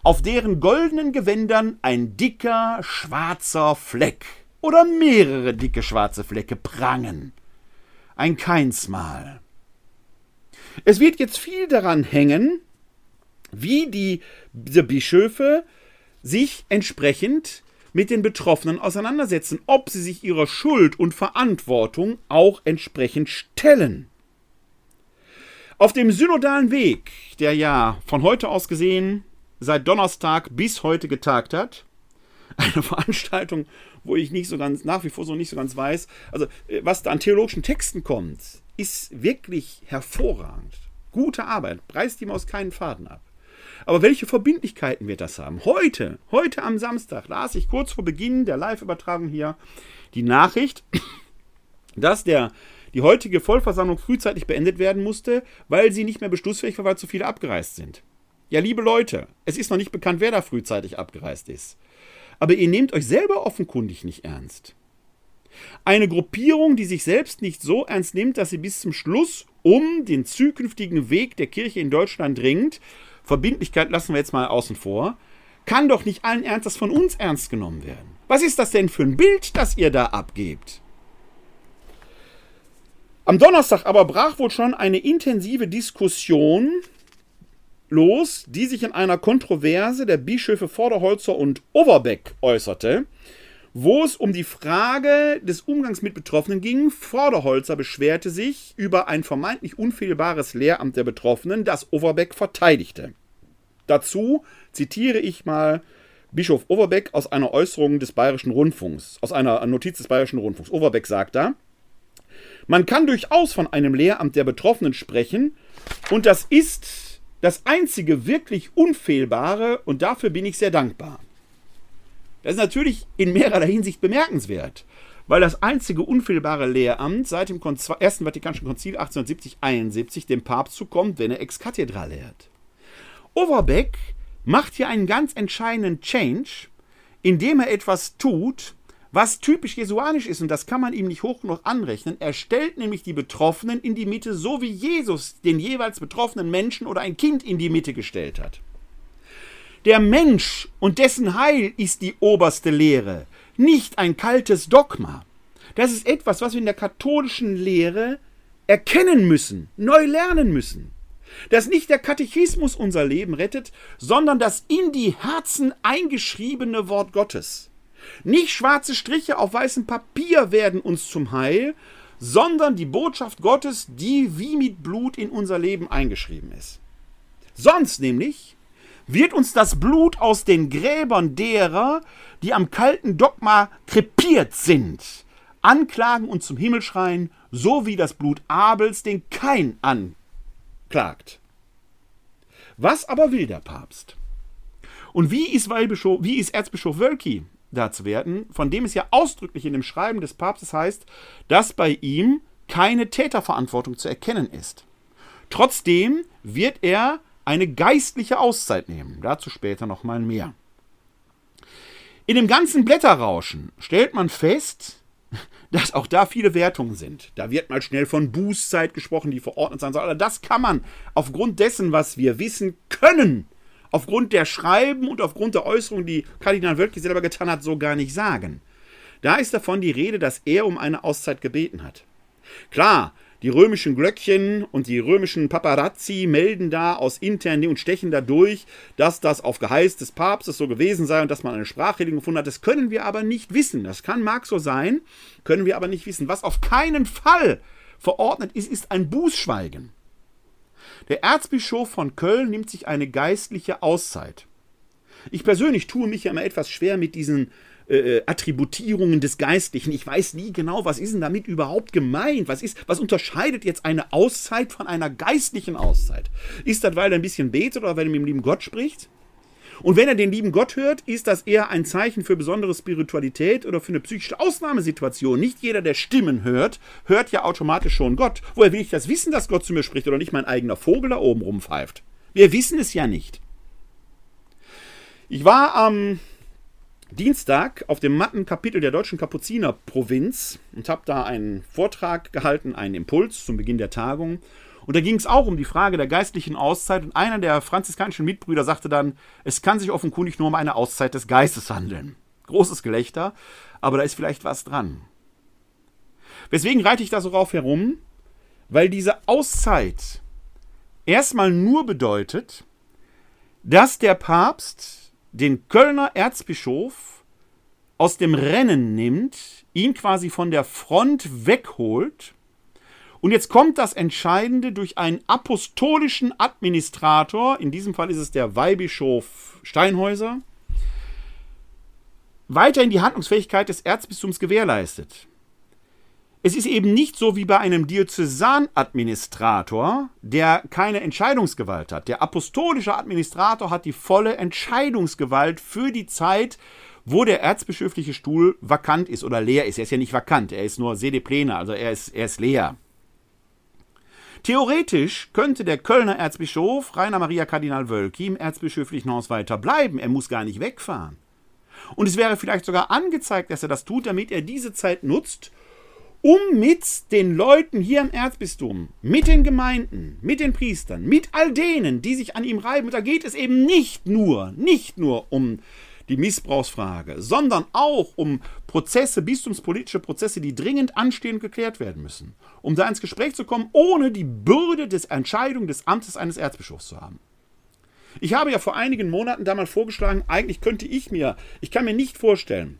auf deren goldenen Gewändern ein dicker schwarzer Fleck oder mehrere dicke schwarze Flecke prangen. Ein Keinsmal. Es wird jetzt viel daran hängen, wie die, diese Bischöfe sich entsprechend mit den Betroffenen auseinandersetzen, ob sie sich ihrer Schuld und Verantwortung auch entsprechend stellen. Auf dem synodalen Weg, der ja von heute aus gesehen seit Donnerstag bis heute getagt hat, eine Veranstaltung, wo ich nicht so ganz, nach wie vor so nicht so ganz weiß. Also, äh, was da an theologischen Texten kommt, ist wirklich hervorragend. Gute Arbeit, preist ihm aus keinen Faden ab. Aber welche Verbindlichkeiten wird das haben? Heute, heute am Samstag, las ich kurz vor Beginn der Live-Übertragung hier die Nachricht, dass der, die heutige Vollversammlung frühzeitig beendet werden musste, weil sie nicht mehr beschlussfähig war, weil zu viele abgereist sind. Ja, liebe Leute, es ist noch nicht bekannt, wer da frühzeitig abgereist ist. Aber ihr nehmt euch selber offenkundig nicht ernst. Eine Gruppierung, die sich selbst nicht so ernst nimmt, dass sie bis zum Schluss um den zukünftigen Weg der Kirche in Deutschland ringt, Verbindlichkeit lassen wir jetzt mal außen vor, kann doch nicht allen Ernstes von uns ernst genommen werden. Was ist das denn für ein Bild, das ihr da abgebt? Am Donnerstag aber brach wohl schon eine intensive Diskussion los, die sich in einer Kontroverse der Bischöfe Vorderholzer und Overbeck äußerte wo es um die Frage des Umgangs mit Betroffenen ging. Vorderholzer beschwerte sich über ein vermeintlich unfehlbares Lehramt der Betroffenen, das Overbeck verteidigte. Dazu zitiere ich mal Bischof Overbeck aus einer Äußerung des Bayerischen Rundfunks, aus einer Notiz des Bayerischen Rundfunks. Overbeck sagt da, man kann durchaus von einem Lehramt der Betroffenen sprechen und das ist das einzige wirklich Unfehlbare und dafür bin ich sehr dankbar. Das ist natürlich in mehrerer Hinsicht bemerkenswert, weil das einzige unfehlbare Lehramt seit dem Ersten Vatikanischen Konzil 1870-71 dem Papst zukommt, wenn er ex cathedra lehrt. Overbeck macht hier einen ganz entscheidenden Change, indem er etwas tut, was typisch jesuanisch ist, und das kann man ihm nicht hoch genug anrechnen. Er stellt nämlich die Betroffenen in die Mitte, so wie Jesus den jeweils betroffenen Menschen oder ein Kind in die Mitte gestellt hat. Der Mensch und dessen Heil ist die oberste Lehre, nicht ein kaltes Dogma. Das ist etwas, was wir in der katholischen Lehre erkennen müssen, neu lernen müssen. Dass nicht der Katechismus unser Leben rettet, sondern das in die Herzen eingeschriebene Wort Gottes. Nicht schwarze Striche auf weißem Papier werden uns zum Heil, sondern die Botschaft Gottes, die wie mit Blut in unser Leben eingeschrieben ist. Sonst nämlich wird uns das Blut aus den Gräbern derer, die am kalten Dogma krepiert sind, anklagen und zum Himmel schreien, so wie das Blut Abels den Kain anklagt. Was aber will der Papst? Und wie ist, wie ist Erzbischof Wölki da zu werden, von dem es ja ausdrücklich in dem Schreiben des Papstes heißt, dass bei ihm keine Täterverantwortung zu erkennen ist. Trotzdem wird er eine geistliche Auszeit nehmen. Dazu später nochmal mehr. In dem ganzen Blätterrauschen stellt man fest, dass auch da viele Wertungen sind. Da wird mal schnell von Bußzeit gesprochen, die verordnet sein soll. Aber das kann man aufgrund dessen, was wir wissen können, aufgrund der Schreiben und aufgrund der Äußerungen, die Kardinal Wölki selber getan hat, so gar nicht sagen. Da ist davon die Rede, dass er um eine Auszeit gebeten hat. Klar, die römischen Glöckchen und die römischen Paparazzi melden da aus intern und stechen da durch, dass das auf Geheiß des Papstes so gewesen sei und dass man eine Sprachregelung gefunden hat. Das können wir aber nicht wissen. Das kann, mag so sein, können wir aber nicht wissen. Was auf keinen Fall verordnet ist, ist ein Bußschweigen. Der Erzbischof von Köln nimmt sich eine geistliche Auszeit. Ich persönlich tue mich ja immer etwas schwer mit diesen äh, äh, Attributierungen des Geistlichen. Ich weiß nie genau, was ist denn damit überhaupt gemeint? Was, ist, was unterscheidet jetzt eine Auszeit von einer geistlichen Auszeit? Ist das, weil er ein bisschen betet oder weil er mit dem lieben Gott spricht? Und wenn er den lieben Gott hört, ist das eher ein Zeichen für besondere Spiritualität oder für eine psychische Ausnahmesituation. Nicht jeder, der Stimmen hört, hört ja automatisch schon Gott. Woher will ich das wissen, dass Gott zu mir spricht oder nicht mein eigener Vogel da oben rumpfeift? Wir wissen es ja nicht. Ich war am Dienstag auf dem Mattenkapitel der deutschen Kapuzinerprovinz und habe da einen Vortrag gehalten, einen Impuls zum Beginn der Tagung. Und da ging es auch um die Frage der geistlichen Auszeit. Und einer der franziskanischen Mitbrüder sagte dann, es kann sich offenkundig nur um eine Auszeit des Geistes handeln. Großes Gelächter, aber da ist vielleicht was dran. Weswegen reite ich da so rauf herum? Weil diese Auszeit erstmal nur bedeutet, dass der Papst den Kölner Erzbischof aus dem Rennen nimmt, ihn quasi von der Front wegholt. Und jetzt kommt das Entscheidende durch einen apostolischen Administrator, in diesem Fall ist es der Weihbischof Steinhäuser, weiterhin die Handlungsfähigkeit des Erzbistums gewährleistet. Es ist eben nicht so wie bei einem Diözesanadministrator, der keine Entscheidungsgewalt hat. Der apostolische Administrator hat die volle Entscheidungsgewalt für die Zeit, wo der erzbischöfliche Stuhl vakant ist oder leer ist. Er ist ja nicht vakant, er ist nur sede plena, also er ist, er ist leer. Theoretisch könnte der Kölner Erzbischof Rainer Maria Kardinal Wölki im erzbischöflichen Haus weiter bleiben. Er muss gar nicht wegfahren. Und es wäre vielleicht sogar angezeigt, dass er das tut, damit er diese Zeit nutzt, um mit den Leuten hier im Erzbistum, mit den Gemeinden, mit den Priestern, mit all denen, die sich an ihm reiben, da geht es eben nicht nur, nicht nur um die Missbrauchsfrage, sondern auch um Prozesse, bistumspolitische Prozesse, die dringend anstehen und geklärt werden müssen, um da ins Gespräch zu kommen, ohne die Bürde des Entscheidung des Amtes eines Erzbischofs zu haben. Ich habe ja vor einigen Monaten da mal vorgeschlagen, eigentlich könnte ich mir, ich kann mir nicht vorstellen,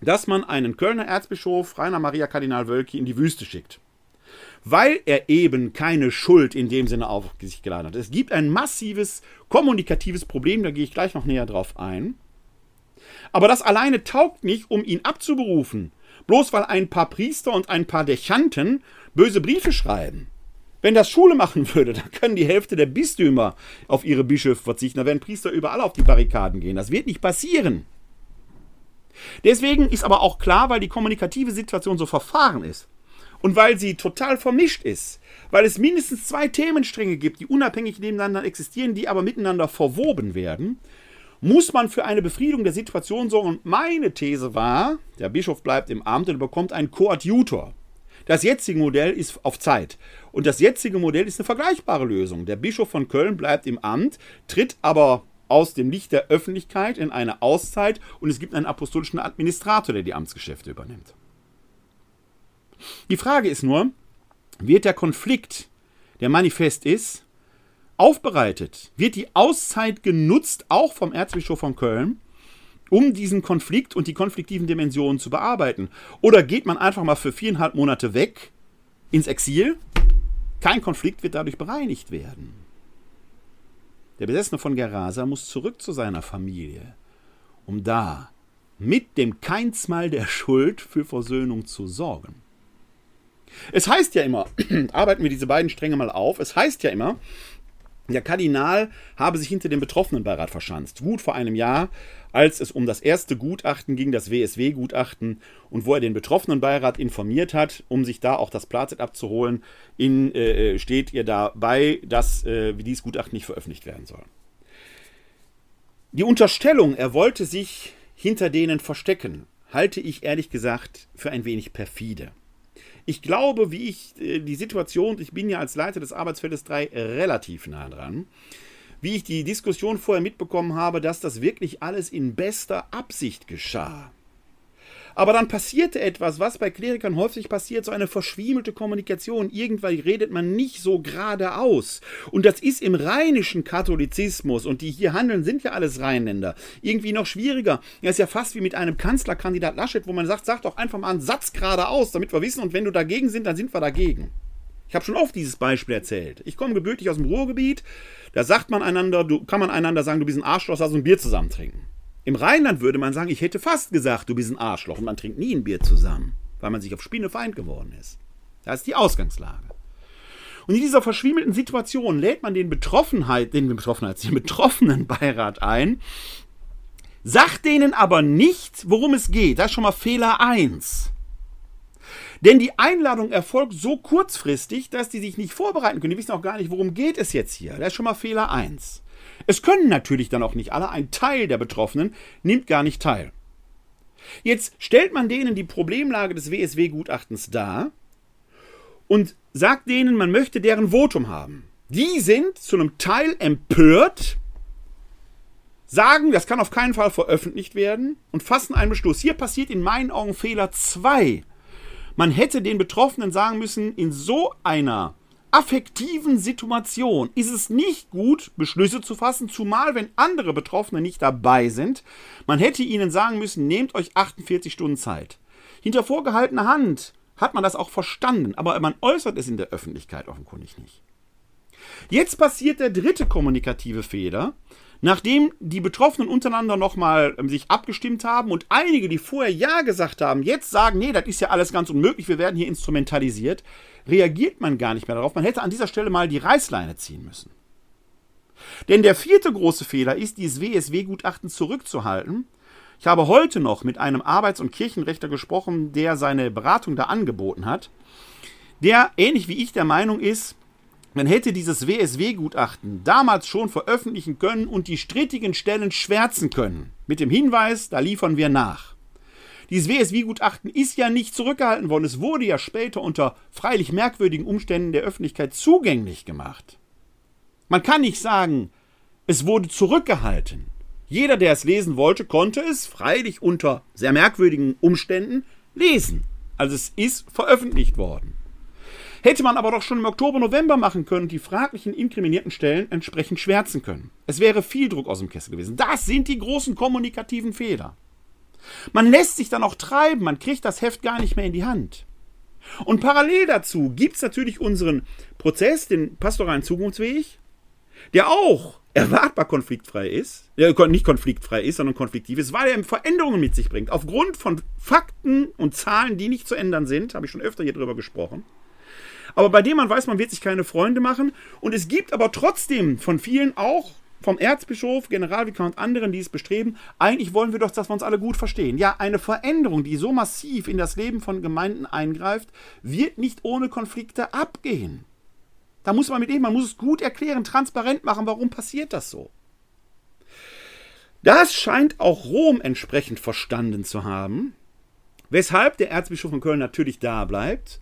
dass man einen Kölner Erzbischof Rainer Maria Kardinal Wölki in die Wüste schickt. Weil er eben keine Schuld in dem Sinne auf sich geladen hat. Es gibt ein massives kommunikatives Problem, da gehe ich gleich noch näher drauf ein. Aber das alleine taugt nicht, um ihn abzuberufen. Bloß weil ein paar Priester und ein paar Dechanten böse Briefe schreiben. Wenn das Schule machen würde, dann können die Hälfte der Bistümer auf ihre Bischöfe verzichten. Da werden Priester überall auf die Barrikaden gehen. Das wird nicht passieren. Deswegen ist aber auch klar, weil die kommunikative Situation so verfahren ist und weil sie total vermischt ist, weil es mindestens zwei Themenstränge gibt, die unabhängig nebeneinander existieren, die aber miteinander verwoben werden, muss man für eine Befriedung der Situation sorgen. Und meine These war, der Bischof bleibt im Amt und bekommt einen Koadjutor. Das jetzige Modell ist auf Zeit. Und das jetzige Modell ist eine vergleichbare Lösung. Der Bischof von Köln bleibt im Amt, tritt aber aus dem Licht der Öffentlichkeit in eine Auszeit und es gibt einen apostolischen Administrator, der die Amtsgeschäfte übernimmt. Die Frage ist nur, wird der Konflikt, der manifest ist, aufbereitet? Wird die Auszeit genutzt, auch vom Erzbischof von Köln, um diesen Konflikt und die konfliktiven Dimensionen zu bearbeiten? Oder geht man einfach mal für viereinhalb Monate weg ins Exil? Kein Konflikt wird dadurch bereinigt werden. Der Besessene von Gerasa muss zurück zu seiner Familie, um da mit dem Keinsmal der Schuld für Versöhnung zu sorgen. Es heißt ja immer, arbeiten wir diese beiden Stränge mal auf, es heißt ja immer, der Kardinal habe sich hinter dem Betroffenenbeirat verschanzt. Gut vor einem Jahr, als es um das erste Gutachten ging, das WSW-Gutachten, und wo er den Betroffenenbeirat informiert hat, um sich da auch das Plazet abzuholen, in, äh, steht ihr dabei, dass äh, dieses Gutachten nicht veröffentlicht werden soll. Die Unterstellung, er wollte sich hinter denen verstecken, halte ich ehrlich gesagt für ein wenig perfide. Ich glaube, wie ich äh, die Situation, ich bin ja als Leiter des Arbeitsfeldes 3 relativ nah dran, wie ich die Diskussion vorher mitbekommen habe, dass das wirklich alles in bester Absicht geschah. Aber dann passierte etwas, was bei Klerikern häufig passiert, so eine verschwiemelte Kommunikation. Irgendwann redet man nicht so geradeaus. Und das ist im rheinischen Katholizismus, und die hier handeln, sind ja alles Rheinländer, irgendwie noch schwieriger. Das ist ja fast wie mit einem Kanzlerkandidat Laschet, wo man sagt, sag doch einfach mal einen Satz geradeaus, damit wir wissen, und wenn du dagegen sind, dann sind wir dagegen. Ich habe schon oft dieses Beispiel erzählt. Ich komme gebürtig aus dem Ruhrgebiet. Da sagt man einander, du, kann man einander sagen, du bist ein Arschloch, lass uns ein Bier zusammen trinken. Im Rheinland würde man sagen, ich hätte fast gesagt, du bist ein Arschloch und man trinkt nie ein Bier zusammen, weil man sich auf Spinnefeind geworden ist. Das ist die Ausgangslage. Und in dieser verschwiemelten Situation lädt man den Betroffenheit, den Betroffenheit, den betroffenen Beirat ein, sagt denen aber nicht, worum es geht. Das ist schon mal Fehler 1. Denn die Einladung erfolgt so kurzfristig, dass die sich nicht vorbereiten können. Die wissen auch gar nicht, worum geht es jetzt hier. Das ist schon mal Fehler 1. Es können natürlich dann auch nicht alle, ein Teil der Betroffenen nimmt gar nicht teil. Jetzt stellt man denen die Problemlage des WSW-Gutachtens dar und sagt denen, man möchte deren Votum haben. Die sind zu einem Teil empört, sagen, das kann auf keinen Fall veröffentlicht werden und fassen einen Beschluss. Hier passiert in meinen Augen Fehler 2. Man hätte den Betroffenen sagen müssen, in so einer affektiven Situation ist es nicht gut, Beschlüsse zu fassen, zumal wenn andere Betroffene nicht dabei sind. Man hätte ihnen sagen müssen, nehmt euch 48 Stunden Zeit. Hinter vorgehaltener Hand hat man das auch verstanden, aber man äußert es in der Öffentlichkeit offenkundig nicht. Jetzt passiert der dritte kommunikative Fehler, Nachdem die Betroffenen untereinander nochmal ähm, sich abgestimmt haben und einige, die vorher Ja gesagt haben, jetzt sagen, nee, das ist ja alles ganz unmöglich, wir werden hier instrumentalisiert, reagiert man gar nicht mehr darauf. Man hätte an dieser Stelle mal die Reißleine ziehen müssen. Denn der vierte große Fehler ist, dieses WSW-Gutachten zurückzuhalten. Ich habe heute noch mit einem Arbeits- und Kirchenrechter gesprochen, der seine Beratung da angeboten hat, der ähnlich wie ich der Meinung ist, man hätte dieses WSW-Gutachten damals schon veröffentlichen können und die strittigen Stellen schwärzen können. Mit dem Hinweis, da liefern wir nach. Dieses WSW-Gutachten ist ja nicht zurückgehalten worden. Es wurde ja später unter freilich merkwürdigen Umständen der Öffentlichkeit zugänglich gemacht. Man kann nicht sagen, es wurde zurückgehalten. Jeder, der es lesen wollte, konnte es, freilich unter sehr merkwürdigen Umständen, lesen. Also es ist veröffentlicht worden. Hätte man aber doch schon im Oktober, November machen können und die fraglichen inkriminierten Stellen entsprechend schwärzen können. Es wäre viel Druck aus dem Kessel gewesen. Das sind die großen kommunikativen Fehler. Man lässt sich dann auch treiben, man kriegt das Heft gar nicht mehr in die Hand. Und parallel dazu gibt es natürlich unseren Prozess, den pastoralen Zukunftsweg, der auch erwartbar konfliktfrei ist, nicht konfliktfrei ist, sondern konfliktiv ist, weil er Veränderungen mit sich bringt. Aufgrund von Fakten und Zahlen, die nicht zu ändern sind, habe ich schon öfter hier drüber gesprochen aber bei dem man weiß, man wird sich keine Freunde machen. Und es gibt aber trotzdem von vielen auch vom Erzbischof, Generalvikar und anderen, die es bestreben, eigentlich wollen wir doch, dass wir uns alle gut verstehen. Ja, eine Veränderung, die so massiv in das Leben von Gemeinden eingreift, wird nicht ohne Konflikte abgehen. Da muss man mit ihm, man muss es gut erklären, transparent machen, warum passiert das so. Das scheint auch Rom entsprechend verstanden zu haben, weshalb der Erzbischof von Köln natürlich da bleibt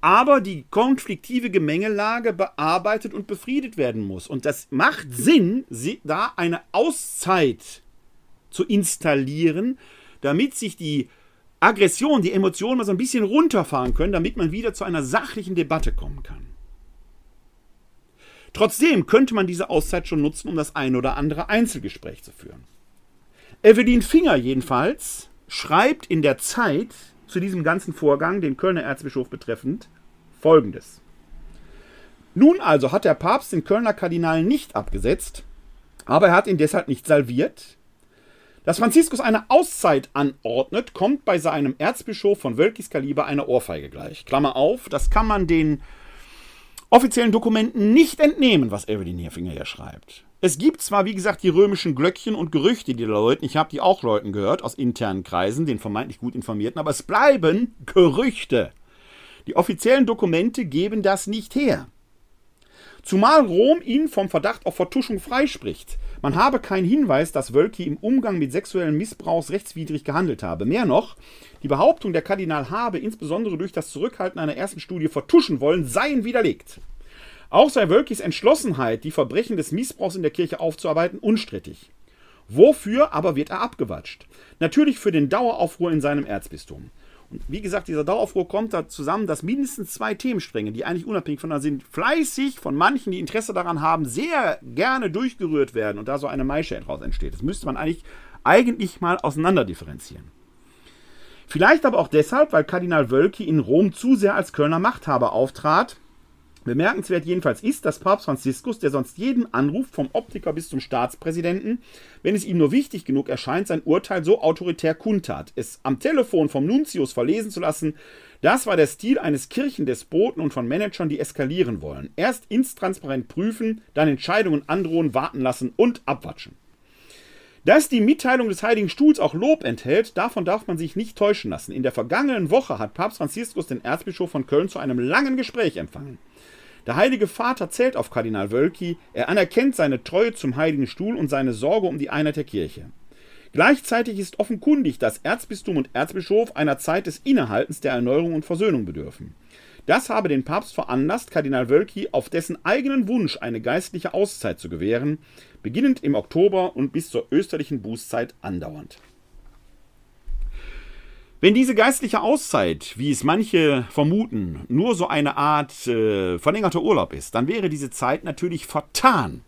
aber die konfliktive Gemengelage bearbeitet und befriedet werden muss. Und das macht Sinn, da eine Auszeit zu installieren, damit sich die Aggression, die Emotionen mal so ein bisschen runterfahren können, damit man wieder zu einer sachlichen Debatte kommen kann. Trotzdem könnte man diese Auszeit schon nutzen, um das ein oder andere Einzelgespräch zu führen. Evelyn Finger jedenfalls schreibt in der Zeit zu diesem ganzen Vorgang, den Kölner Erzbischof betreffend, folgendes. Nun also hat der Papst den Kölner Kardinal nicht abgesetzt, aber er hat ihn deshalb nicht salviert. Dass Franziskus eine Auszeit anordnet, kommt bei seinem Erzbischof von Wölkis Kaliber eine Ohrfeige gleich. Klammer auf, das kann man den offiziellen Dokumenten nicht entnehmen, was Evelyn Hierfinger hier schreibt. Es gibt zwar, wie gesagt, die römischen Glöckchen und Gerüchte, die Leuten, ich habe die auch Leuten gehört aus internen Kreisen, den vermeintlich gut informierten, aber es bleiben Gerüchte. Die offiziellen Dokumente geben das nicht her. Zumal Rom ihn vom Verdacht auf Vertuschung freispricht. Man habe keinen Hinweis, dass Wölki im Umgang mit sexuellem Missbrauch rechtswidrig gehandelt habe. Mehr noch, die Behauptung, der Kardinal habe insbesondere durch das Zurückhalten einer ersten Studie vertuschen wollen, seien widerlegt. Auch sei Wölkis Entschlossenheit, die Verbrechen des Missbrauchs in der Kirche aufzuarbeiten, unstrittig. Wofür aber wird er abgewatscht? Natürlich für den Daueraufruhr in seinem Erzbistum. Und wie gesagt, dieser Daueraufruhr kommt da zusammen, dass mindestens zwei Themenstränge, die eigentlich unabhängig voneinander sind, fleißig von manchen, die Interesse daran haben, sehr gerne durchgerührt werden und da so eine Maische daraus entsteht. Das müsste man eigentlich, eigentlich mal auseinander differenzieren. Vielleicht aber auch deshalb, weil Kardinal Wölki in Rom zu sehr als Kölner Machthaber auftrat Bemerkenswert jedenfalls ist, dass Papst Franziskus, der sonst jeden anruft, vom Optiker bis zum Staatspräsidenten, wenn es ihm nur wichtig genug erscheint, sein Urteil so autoritär kundtat. Es am Telefon vom Nuntius verlesen zu lassen, das war der Stil eines Kirchendespoten und von Managern, die eskalieren wollen. Erst intransparent prüfen, dann Entscheidungen androhen, warten lassen und abwatschen. Dass die Mitteilung des Heiligen Stuhls auch Lob enthält, davon darf man sich nicht täuschen lassen. In der vergangenen Woche hat Papst Franziskus den Erzbischof von Köln zu einem langen Gespräch empfangen. Der Heilige Vater zählt auf Kardinal Wölki, er anerkennt seine Treue zum Heiligen Stuhl und seine Sorge um die Einheit der Kirche. Gleichzeitig ist offenkundig, dass Erzbistum und Erzbischof einer Zeit des Innehaltens der Erneuerung und Versöhnung bedürfen. Das habe den Papst veranlasst, Kardinal Wölki auf dessen eigenen Wunsch eine geistliche Auszeit zu gewähren, beginnend im Oktober und bis zur österlichen Bußzeit andauernd. Wenn diese geistliche Auszeit, wie es manche vermuten, nur so eine Art äh, verlängerter Urlaub ist, dann wäre diese Zeit natürlich vertan.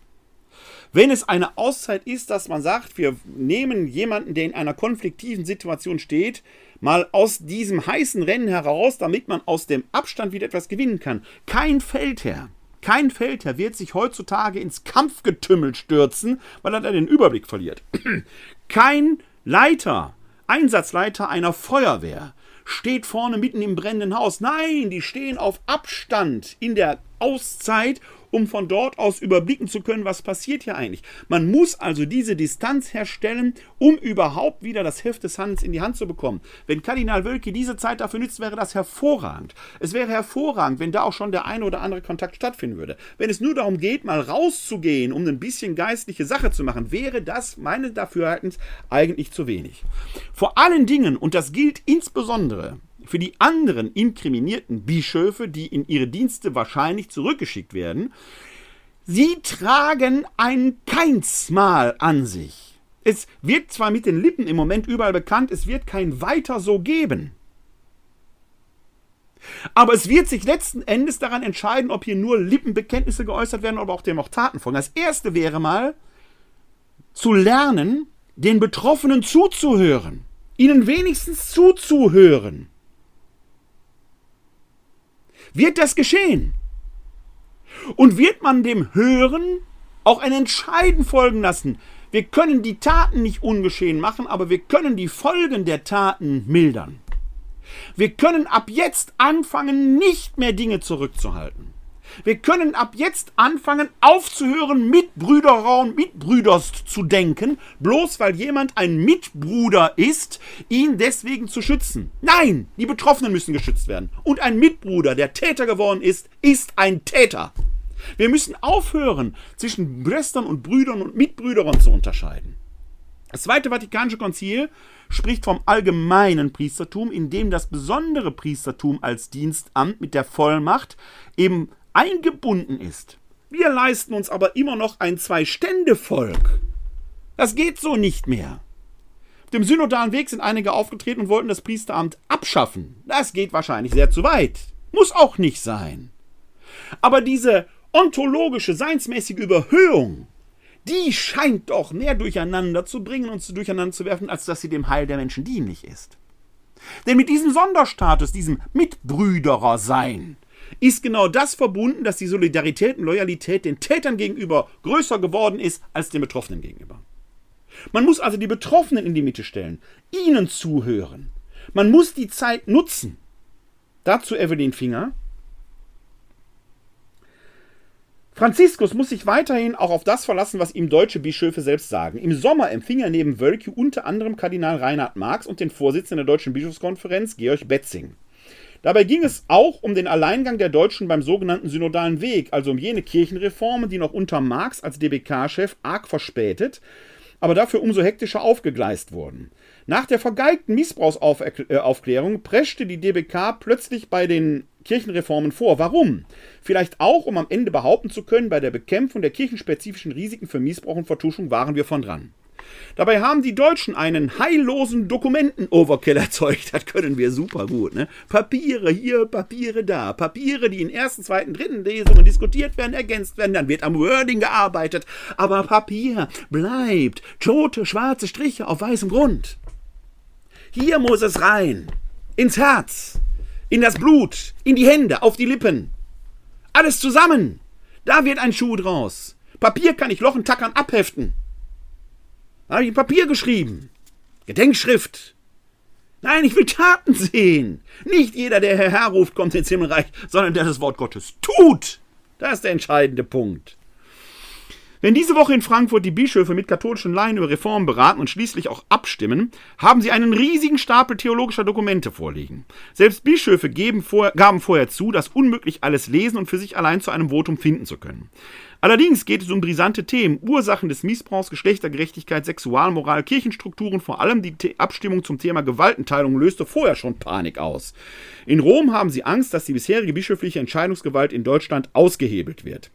Wenn es eine Auszeit ist, dass man sagt, wir nehmen jemanden, der in einer konfliktiven Situation steht, mal aus diesem heißen Rennen heraus, damit man aus dem Abstand wieder etwas gewinnen kann. Kein Feldherr, Kein Feldherr wird sich heutzutage ins Kampfgetümmel stürzen, weil er den Überblick verliert. Kein Leiter, Einsatzleiter einer Feuerwehr steht vorne mitten im brennenden Haus. Nein, die stehen auf Abstand in der Auszeit um von dort aus überblicken zu können, was passiert hier eigentlich. Man muss also diese Distanz herstellen, um überhaupt wieder das Heft des Handels in die Hand zu bekommen. Wenn Kardinal Wölke diese Zeit dafür nützt, wäre das hervorragend. Es wäre hervorragend, wenn da auch schon der eine oder andere Kontakt stattfinden würde. Wenn es nur darum geht, mal rauszugehen, um ein bisschen geistliche Sache zu machen, wäre das meines Dafürhaltens eigentlich zu wenig. Vor allen Dingen, und das gilt insbesondere für die anderen inkriminierten Bischöfe, die in ihre Dienste wahrscheinlich zurückgeschickt werden, sie tragen ein Keinsmal an sich. Es wird zwar mit den Lippen im Moment überall bekannt, es wird kein weiter so geben. Aber es wird sich letzten Endes daran entscheiden, ob hier nur Lippenbekenntnisse geäußert werden oder auch dem auch Taten folgen. Das erste wäre mal zu lernen, den Betroffenen zuzuhören, ihnen wenigstens zuzuhören. Wird das geschehen? Und wird man dem Hören auch ein Entscheiden folgen lassen? Wir können die Taten nicht ungeschehen machen, aber wir können die Folgen der Taten mildern. Wir können ab jetzt anfangen, nicht mehr Dinge zurückzuhalten. Wir können ab jetzt anfangen, aufzuhören, Mitbrüder und Mitbrüderst zu denken, bloß weil jemand ein Mitbruder ist, ihn deswegen zu schützen. Nein, die Betroffenen müssen geschützt werden. Und ein Mitbruder, der Täter geworden ist, ist ein Täter. Wir müssen aufhören, zwischen Brüstern und Brüdern und Mitbrüdern zu unterscheiden. Das Zweite Vatikanische Konzil spricht vom allgemeinen Priestertum, in dem das besondere Priestertum als Dienstamt mit der Vollmacht eben eingebunden ist. Wir leisten uns aber immer noch ein Zwei-Stände-Volk. Das geht so nicht mehr. Auf dem synodalen Weg sind einige aufgetreten und wollten das Priesteramt abschaffen. Das geht wahrscheinlich sehr zu weit. Muss auch nicht sein. Aber diese ontologische, seinsmäßige Überhöhung, die scheint doch mehr durcheinander zu bringen und zu durcheinander zu werfen, als dass sie dem Heil der Menschen dienlich ist. Denn mit diesem Sonderstatus, diesem Mitbrüderer sein, ist genau das verbunden, dass die Solidarität und Loyalität den Tätern gegenüber größer geworden ist als den Betroffenen gegenüber. Man muss also die Betroffenen in die Mitte stellen, ihnen zuhören. Man muss die Zeit nutzen. Dazu Evelyn Finger. Franziskus muss sich weiterhin auch auf das verlassen, was ihm deutsche Bischöfe selbst sagen. Im Sommer empfing er neben Wölki unter anderem Kardinal Reinhard Marx und den Vorsitzenden der Deutschen Bischofskonferenz, Georg Betzing. Dabei ging es auch um den Alleingang der Deutschen beim sogenannten synodalen Weg, also um jene Kirchenreformen, die noch unter Marx als DBK-Chef arg verspätet, aber dafür umso hektischer aufgegleist wurden. Nach der vergeigten Missbrauchsaufklärung preschte die DBK plötzlich bei den Kirchenreformen vor. Warum? Vielleicht auch, um am Ende behaupten zu können, bei der Bekämpfung der kirchenspezifischen Risiken für Missbrauch und Vertuschung waren wir von dran. Dabei haben die Deutschen einen heillosen Dokumenten-Overkill erzeugt. Das können wir super gut. Ne? Papiere hier, Papiere da. Papiere, die in ersten, zweiten, dritten Lesungen diskutiert werden, ergänzt werden. Dann wird am Wording gearbeitet. Aber Papier bleibt tote, schwarze Striche auf weißem Grund. Hier muss es rein. Ins Herz. In das Blut. In die Hände. Auf die Lippen. Alles zusammen. Da wird ein Schuh draus. Papier kann ich Loch und Tackern abheften. Habe ich Papier geschrieben. Gedenkschrift. Nein, ich will Taten sehen. Nicht jeder, der Herr ruft, kommt ins Himmelreich, sondern der das Wort Gottes tut. Das ist der entscheidende Punkt. Wenn diese Woche in Frankfurt die Bischöfe mit katholischen Laien über Reformen beraten und schließlich auch abstimmen, haben sie einen riesigen Stapel theologischer Dokumente vorliegen. Selbst Bischöfe vor, gaben vorher zu, das unmöglich alles lesen und für sich allein zu einem Votum finden zu können. Allerdings geht es um brisante Themen, Ursachen des Missbrauchs, Geschlechtergerechtigkeit, Sexualmoral, Kirchenstrukturen, vor allem die The Abstimmung zum Thema Gewaltenteilung löste vorher schon Panik aus. In Rom haben sie Angst, dass die bisherige bischöfliche Entscheidungsgewalt in Deutschland ausgehebelt wird.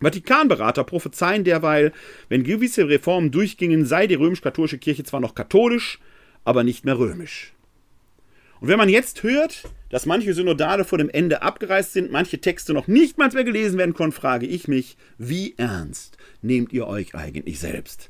Vatikanberater prophezeien derweil, wenn gewisse Reformen durchgingen, sei die römisch-katholische Kirche zwar noch katholisch, aber nicht mehr römisch. Und wenn man jetzt hört, dass manche Synodale vor dem Ende abgereist sind, manche Texte noch nicht mal mehr gelesen werden konnten, frage ich mich, wie ernst nehmt ihr euch eigentlich selbst?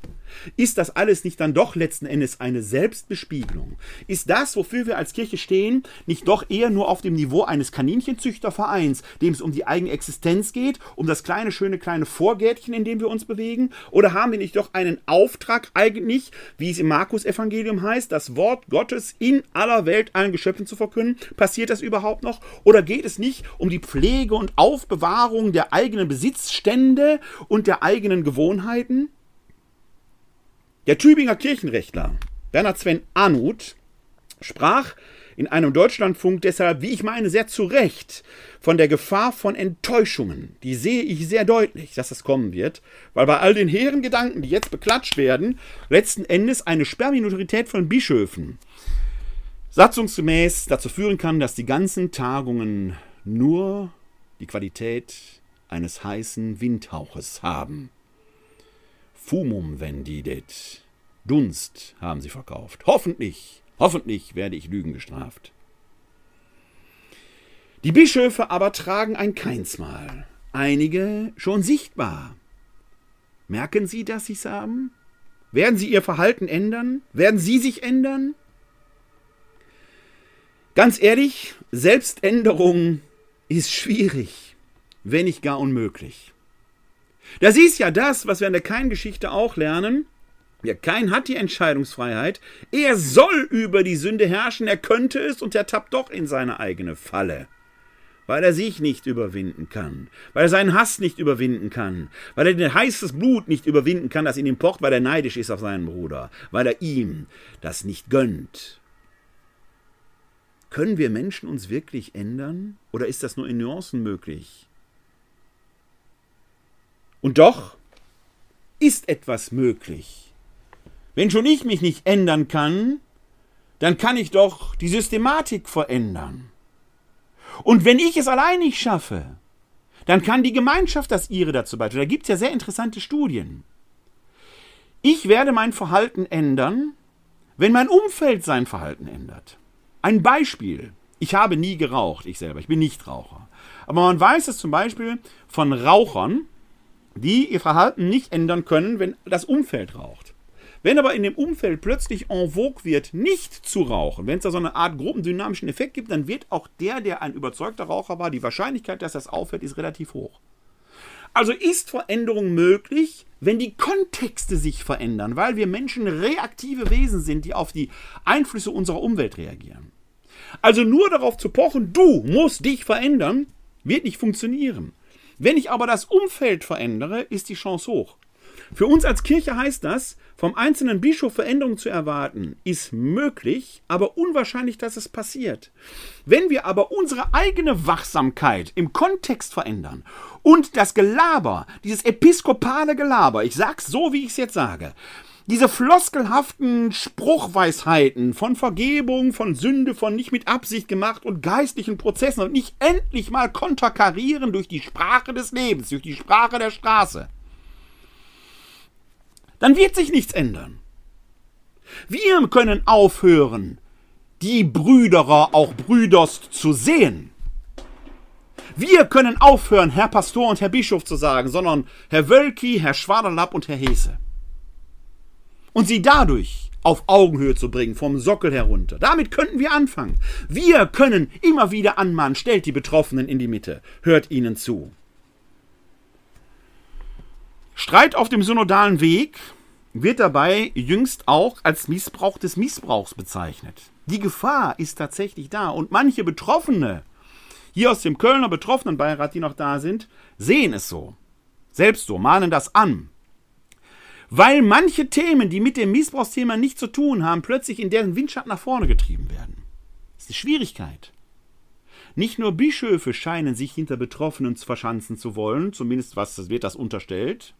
Ist das alles nicht dann doch letzten Endes eine Selbstbespiegelung? Ist das, wofür wir als Kirche stehen, nicht doch eher nur auf dem Niveau eines Kaninchenzüchtervereins, dem es um die eigene Existenz geht, um das kleine, schöne, kleine Vorgärtchen, in dem wir uns bewegen? Oder haben wir nicht doch einen Auftrag eigentlich, wie es im Markus-Evangelium heißt, das Wort Gottes in aller Welt allen Geschöpfen zu verkünden? Passiert das überhaupt noch? Oder geht es nicht um die Pflege und Aufbewahrung der eigenen Besitzstände und der eigenen Gewohnheiten? Der Tübinger Kirchenrechtler Bernhard Sven Arnut sprach in einem Deutschlandfunk deshalb, wie ich meine, sehr zu Recht von der Gefahr von Enttäuschungen. Die sehe ich sehr deutlich, dass das kommen wird, weil bei all den hehren Gedanken, die jetzt beklatscht werden, letzten Endes eine Sperrminorität von Bischöfen satzungsgemäß dazu führen kann, dass die ganzen Tagungen nur die Qualität eines heißen Windhauches haben. Fumum vendidit. Dunst haben sie verkauft. Hoffentlich, hoffentlich werde ich Lügen gestraft. Die Bischöfe aber tragen ein Keinsmal, einige schon sichtbar. Merken Sie, dass Sie es haben? Werden Sie Ihr Verhalten ändern? Werden Sie sich ändern? Ganz ehrlich, Selbständerung ist schwierig, wenn nicht gar unmöglich. Das ist ja das, was wir in der Kain-Geschichte auch lernen. Ja, Kain hat die Entscheidungsfreiheit. Er soll über die Sünde herrschen. Er könnte es und er tappt doch in seine eigene Falle. Weil er sich nicht überwinden kann. Weil er seinen Hass nicht überwinden kann. Weil er den heißes Blut nicht überwinden kann, das in ihm pocht, weil er neidisch ist auf seinen Bruder. Weil er ihm das nicht gönnt. Können wir Menschen uns wirklich ändern? Oder ist das nur in Nuancen möglich? Und doch ist etwas möglich. Wenn schon ich mich nicht ändern kann, dann kann ich doch die Systematik verändern. Und wenn ich es allein nicht schaffe, dann kann die Gemeinschaft das ihre dazu beitragen. Da gibt es ja sehr interessante Studien. Ich werde mein Verhalten ändern, wenn mein Umfeld sein Verhalten ändert. Ein Beispiel. Ich habe nie geraucht, ich selber, ich bin nicht Raucher. Aber man weiß es zum Beispiel von Rauchern, die ihr Verhalten nicht ändern können, wenn das Umfeld raucht. Wenn aber in dem Umfeld plötzlich en vogue wird, nicht zu rauchen, wenn es da so eine Art gruppendynamischen Effekt gibt, dann wird auch der, der ein überzeugter Raucher war, die Wahrscheinlichkeit, dass das aufhört, ist relativ hoch. Also ist Veränderung möglich, wenn die Kontexte sich verändern, weil wir Menschen reaktive Wesen sind, die auf die Einflüsse unserer Umwelt reagieren. Also nur darauf zu pochen, du musst dich verändern, wird nicht funktionieren. Wenn ich aber das Umfeld verändere, ist die Chance hoch. Für uns als Kirche heißt das, vom einzelnen Bischof Veränderungen zu erwarten, ist möglich, aber unwahrscheinlich, dass es passiert. Wenn wir aber unsere eigene Wachsamkeit im Kontext verändern und das Gelaber, dieses episkopale Gelaber, ich sag's so, wie ich es jetzt sage, diese floskelhaften Spruchweisheiten von Vergebung, von Sünde, von nicht mit Absicht gemacht und geistlichen Prozessen und nicht endlich mal konterkarieren durch die Sprache des Lebens, durch die Sprache der Straße, dann wird sich nichts ändern. Wir können aufhören, die Brüderer auch Brüderst zu sehen. Wir können aufhören, Herr Pastor und Herr Bischof zu sagen, sondern Herr Wölki, Herr Schwaderlapp und Herr Hese und sie dadurch auf Augenhöhe zu bringen, vom Sockel herunter. Damit könnten wir anfangen. Wir können immer wieder anmahnen, stellt die Betroffenen in die Mitte, hört ihnen zu. Streit auf dem synodalen Weg wird dabei jüngst auch als Missbrauch des Missbrauchs bezeichnet. Die Gefahr ist tatsächlich da und manche Betroffene, hier aus dem Kölner Betroffenenbeirat, die noch da sind, sehen es so. Selbst so, mahnen das an weil manche Themen, die mit dem Missbrauchsthema nichts zu tun haben, plötzlich in deren Windschatten nach vorne getrieben werden. Das ist eine Schwierigkeit. Nicht nur Bischöfe scheinen sich hinter Betroffenen verschanzen zu wollen, zumindest was wird das unterstellt,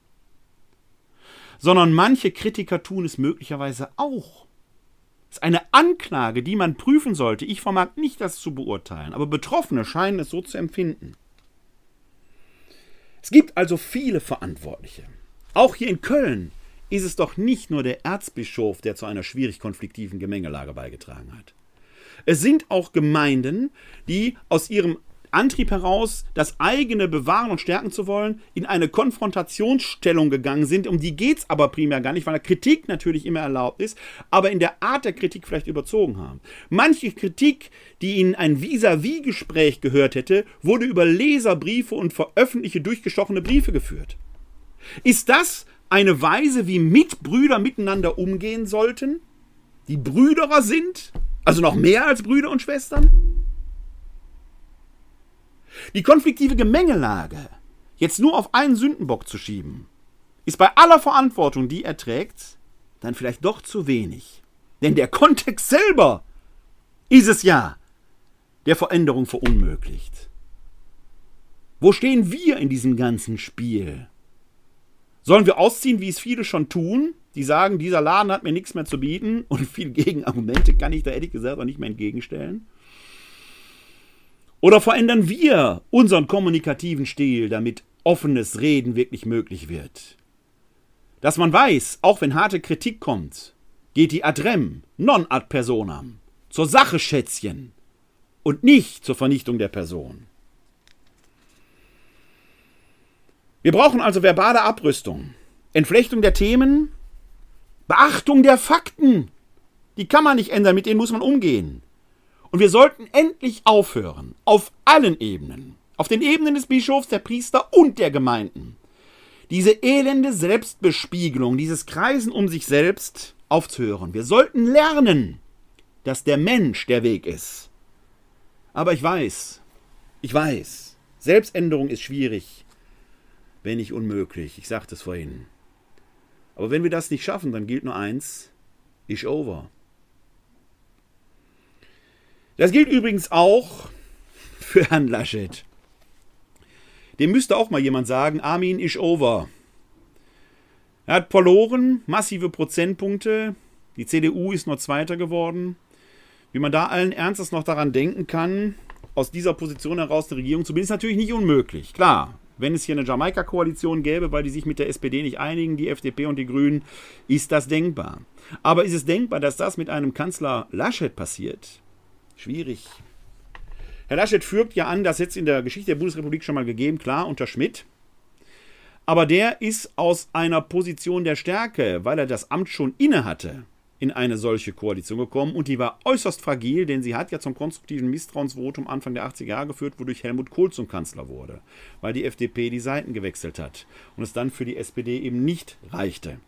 sondern manche Kritiker tun es möglicherweise auch. Das ist eine Anklage, die man prüfen sollte. Ich vermag nicht, das zu beurteilen, aber Betroffene scheinen es so zu empfinden. Es gibt also viele Verantwortliche. Auch hier in Köln ist es doch nicht nur der Erzbischof, der zu einer schwierig konfliktiven Gemengelage beigetragen hat. Es sind auch Gemeinden, die aus ihrem Antrieb heraus, das eigene bewahren und stärken zu wollen, in eine Konfrontationsstellung gegangen sind. Um die geht es aber primär gar nicht, weil Kritik natürlich immer erlaubt ist, aber in der Art der Kritik vielleicht überzogen haben. Manche Kritik, die in ein Vis-à-vis-Gespräch gehört hätte, wurde über Leserbriefe und veröffentlichte durchgestochene Briefe geführt. Ist das eine Weise, wie Mitbrüder miteinander umgehen sollten? Die Brüderer sind? Also noch mehr als Brüder und Schwestern? Die konfliktive Gemengelage jetzt nur auf einen Sündenbock zu schieben, ist bei aller Verantwortung, die er trägt, dann vielleicht doch zu wenig. Denn der Kontext selber ist es ja, der Veränderung verunmöglicht. Wo stehen wir in diesem ganzen Spiel? Sollen wir ausziehen, wie es viele schon tun, die sagen, dieser Laden hat mir nichts mehr zu bieten und viele Gegenargumente kann ich da ehrlich gesagt auch nicht mehr entgegenstellen? Oder verändern wir unseren kommunikativen Stil, damit offenes Reden wirklich möglich wird? Dass man weiß, auch wenn harte Kritik kommt, geht die ad rem, non ad personam, zur Sache Schätzchen und nicht zur Vernichtung der Person. Wir brauchen also verbale Abrüstung, Entflechtung der Themen, Beachtung der Fakten. Die kann man nicht ändern, mit denen muss man umgehen. Und wir sollten endlich aufhören, auf allen Ebenen, auf den Ebenen des Bischofs, der Priester und der Gemeinden, diese elende Selbstbespiegelung, dieses Kreisen um sich selbst aufzuhören. Wir sollten lernen, dass der Mensch der Weg ist. Aber ich weiß, ich weiß, Selbständerung ist schwierig, wenn nicht unmöglich. Ich sagte es vorhin. Aber wenn wir das nicht schaffen, dann gilt nur eins, ist over. Das gilt übrigens auch für Herrn Laschet. Dem müsste auch mal jemand sagen, Armin ist over. Er hat verloren, massive Prozentpunkte. Die CDU ist nur Zweiter geworden. Wie man da allen Ernstes noch daran denken kann, aus dieser Position heraus die Regierung zu bilden, ist natürlich nicht unmöglich. Klar, wenn es hier eine Jamaika-Koalition gäbe, weil die sich mit der SPD nicht einigen, die FDP und die Grünen, ist das denkbar. Aber ist es denkbar, dass das mit einem Kanzler Laschet passiert? Schwierig. Herr Laschet führt ja an, das jetzt in der Geschichte der Bundesrepublik schon mal gegeben, klar, unter Schmidt. Aber der ist aus einer Position der Stärke, weil er das Amt schon inne hatte, in eine solche Koalition gekommen und die war äußerst fragil, denn sie hat ja zum konstruktiven Misstrauensvotum Anfang der 80er Jahre geführt, wodurch Helmut Kohl zum Kanzler wurde, weil die FDP die Seiten gewechselt hat und es dann für die SPD eben nicht reichte.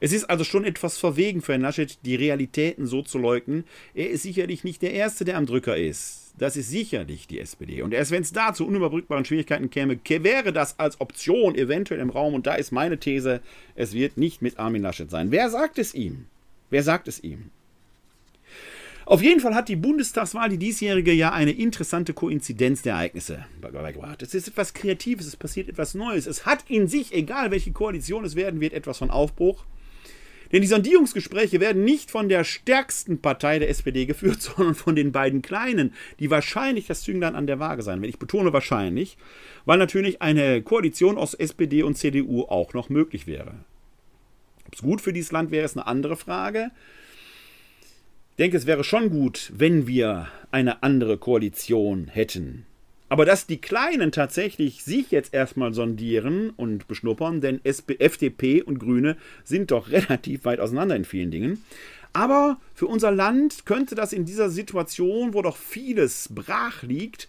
Es ist also schon etwas verwegen für Herrn Laschet, die Realitäten so zu leugnen. Er ist sicherlich nicht der Erste, der am Drücker ist. Das ist sicherlich die SPD. Und erst wenn es da zu unüberbrückbaren Schwierigkeiten käme, wäre das als Option eventuell im Raum. Und da ist meine These, es wird nicht mit Armin Laschet sein. Wer sagt es ihm? Wer sagt es ihm? Auf jeden Fall hat die Bundestagswahl, die diesjährige, ja eine interessante Koinzidenz der Ereignisse beigebracht. Es ist etwas Kreatives, es passiert etwas Neues. Es hat in sich, egal welche Koalition es werden wird, etwas von Aufbruch. Denn die Sondierungsgespräche werden nicht von der stärksten Partei der SPD geführt, sondern von den beiden kleinen, die wahrscheinlich das Zünglein an der Waage sein werden. Ich betone wahrscheinlich, weil natürlich eine Koalition aus SPD und CDU auch noch möglich wäre. Ob es gut für dieses Land wäre, ist eine andere Frage. Denke, es wäre schon gut, wenn wir eine andere Koalition hätten. Aber dass die Kleinen tatsächlich sich jetzt erstmal sondieren und beschnuppern, denn SP, FDP und Grüne sind doch relativ weit auseinander in vielen Dingen. Aber für unser Land könnte das in dieser Situation, wo doch vieles brach liegt,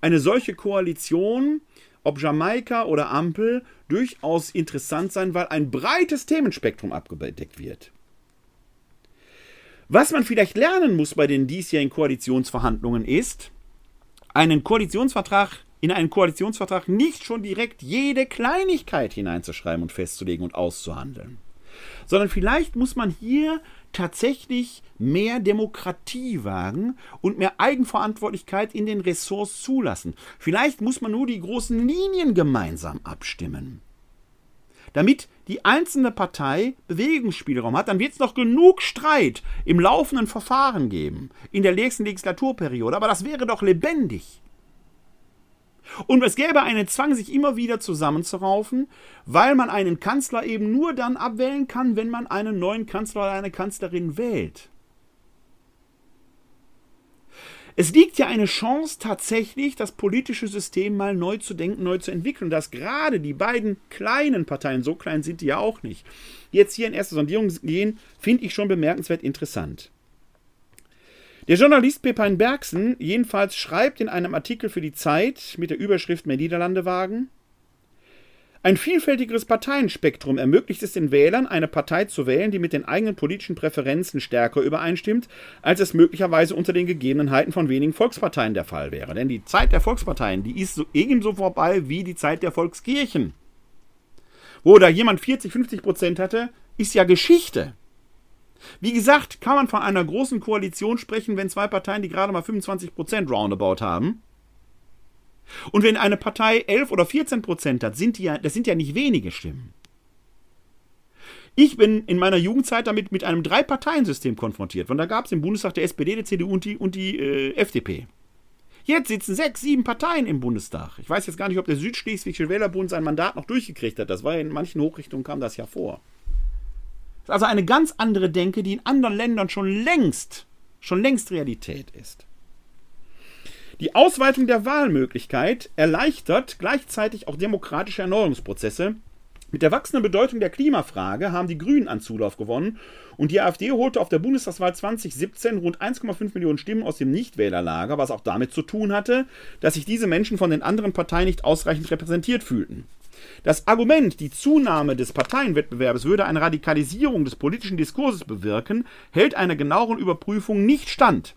eine solche Koalition, ob Jamaika oder Ampel, durchaus interessant sein, weil ein breites Themenspektrum abgedeckt wird. Was man vielleicht lernen muss bei den diesjährigen Koalitionsverhandlungen ist, einen Koalitionsvertrag in einen Koalitionsvertrag nicht schon direkt jede Kleinigkeit hineinzuschreiben und festzulegen und auszuhandeln, sondern vielleicht muss man hier tatsächlich mehr Demokratie wagen und mehr Eigenverantwortlichkeit in den Ressorts zulassen. Vielleicht muss man nur die großen Linien gemeinsam abstimmen. Damit die einzelne Partei Bewegungsspielraum hat, dann wird es noch genug Streit im laufenden Verfahren geben, in der nächsten Legislaturperiode, aber das wäre doch lebendig. Und es gäbe einen Zwang, sich immer wieder zusammenzuraufen, weil man einen Kanzler eben nur dann abwählen kann, wenn man einen neuen Kanzler oder eine Kanzlerin wählt. Es liegt ja eine Chance tatsächlich, das politische System mal neu zu denken, neu zu entwickeln. Dass gerade die beiden kleinen Parteien, so klein sind die ja auch nicht, jetzt hier in erste Sondierung gehen, finde ich schon bemerkenswert interessant. Der Journalist Pepijn Bergsen jedenfalls schreibt in einem Artikel für die Zeit mit der Überschrift Mehr Niederlande wagen, ein vielfältigeres Parteienspektrum ermöglicht es den Wählern, eine Partei zu wählen, die mit den eigenen politischen Präferenzen stärker übereinstimmt, als es möglicherweise unter den Gegebenheiten von wenigen Volksparteien der Fall wäre. Denn die Zeit der Volksparteien, die ist so ebenso vorbei wie die Zeit der Volkskirchen. Wo da jemand 40, 50 Prozent hatte, ist ja Geschichte. Wie gesagt, kann man von einer großen Koalition sprechen, wenn zwei Parteien, die gerade mal 25 Prozent roundabout haben, und wenn eine Partei 11 oder 14 Prozent hat, sind die ja, das sind ja nicht wenige Stimmen. Ich bin in meiner Jugendzeit damit mit einem Drei-Parteien-System konfrontiert. Und da gab es im Bundestag der SPD, der CDU und die, und die äh, FDP. Jetzt sitzen sechs, sieben Parteien im Bundestag. Ich weiß jetzt gar nicht, ob der Südschleswigsche Wählerbund sein Mandat noch durchgekriegt hat. Das war in manchen Hochrichtungen kam das ja vor. Das ist also eine ganz andere Denke, die in anderen Ländern schon längst, schon längst Realität ist. Die Ausweitung der Wahlmöglichkeit erleichtert gleichzeitig auch demokratische Erneuerungsprozesse. Mit der wachsenden Bedeutung der Klimafrage haben die Grünen an Zulauf gewonnen und die AfD holte auf der Bundestagswahl 2017 rund 1,5 Millionen Stimmen aus dem Nichtwählerlager, was auch damit zu tun hatte, dass sich diese Menschen von den anderen Parteien nicht ausreichend repräsentiert fühlten. Das Argument, die Zunahme des Parteienwettbewerbs würde eine Radikalisierung des politischen Diskurses bewirken, hält einer genaueren Überprüfung nicht stand.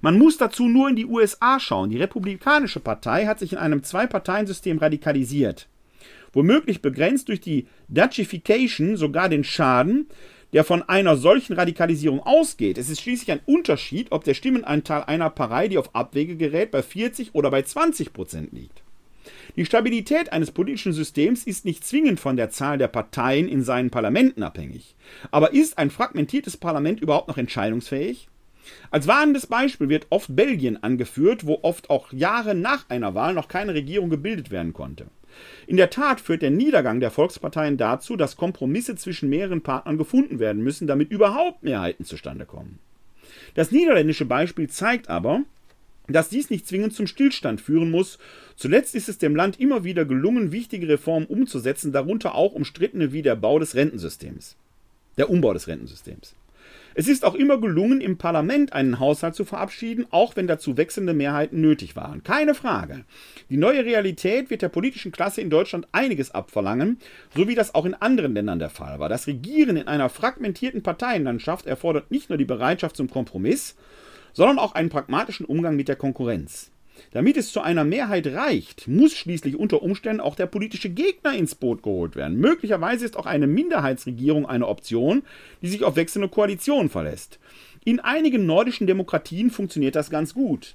Man muss dazu nur in die USA schauen. Die Republikanische Partei hat sich in einem Zwei-Parteien-System radikalisiert. Womöglich begrenzt durch die Dutchification sogar den Schaden, der von einer solchen Radikalisierung ausgeht. Es ist schließlich ein Unterschied, ob der Stimmenanteil einer Partei, die auf Abwege gerät, bei 40 oder bei 20 Prozent liegt. Die Stabilität eines politischen Systems ist nicht zwingend von der Zahl der Parteien in seinen Parlamenten abhängig. Aber ist ein fragmentiertes Parlament überhaupt noch entscheidungsfähig? Als warnendes Beispiel wird oft Belgien angeführt, wo oft auch Jahre nach einer Wahl noch keine Regierung gebildet werden konnte. In der Tat führt der Niedergang der Volksparteien dazu, dass Kompromisse zwischen mehreren Partnern gefunden werden müssen, damit überhaupt Mehrheiten zustande kommen. Das niederländische Beispiel zeigt aber, dass dies nicht zwingend zum Stillstand führen muss. Zuletzt ist es dem Land immer wieder gelungen, wichtige Reformen umzusetzen, darunter auch umstrittene wie der Bau des Rentensystems. Der Umbau des Rentensystems. Es ist auch immer gelungen, im Parlament einen Haushalt zu verabschieden, auch wenn dazu wechselnde Mehrheiten nötig waren. Keine Frage. Die neue Realität wird der politischen Klasse in Deutschland einiges abverlangen, so wie das auch in anderen Ländern der Fall war. Das Regieren in einer fragmentierten Parteienlandschaft erfordert nicht nur die Bereitschaft zum Kompromiss, sondern auch einen pragmatischen Umgang mit der Konkurrenz. Damit es zu einer Mehrheit reicht, muss schließlich unter Umständen auch der politische Gegner ins Boot geholt werden. Möglicherweise ist auch eine Minderheitsregierung eine Option, die sich auf wechselnde Koalitionen verlässt. In einigen nordischen Demokratien funktioniert das ganz gut.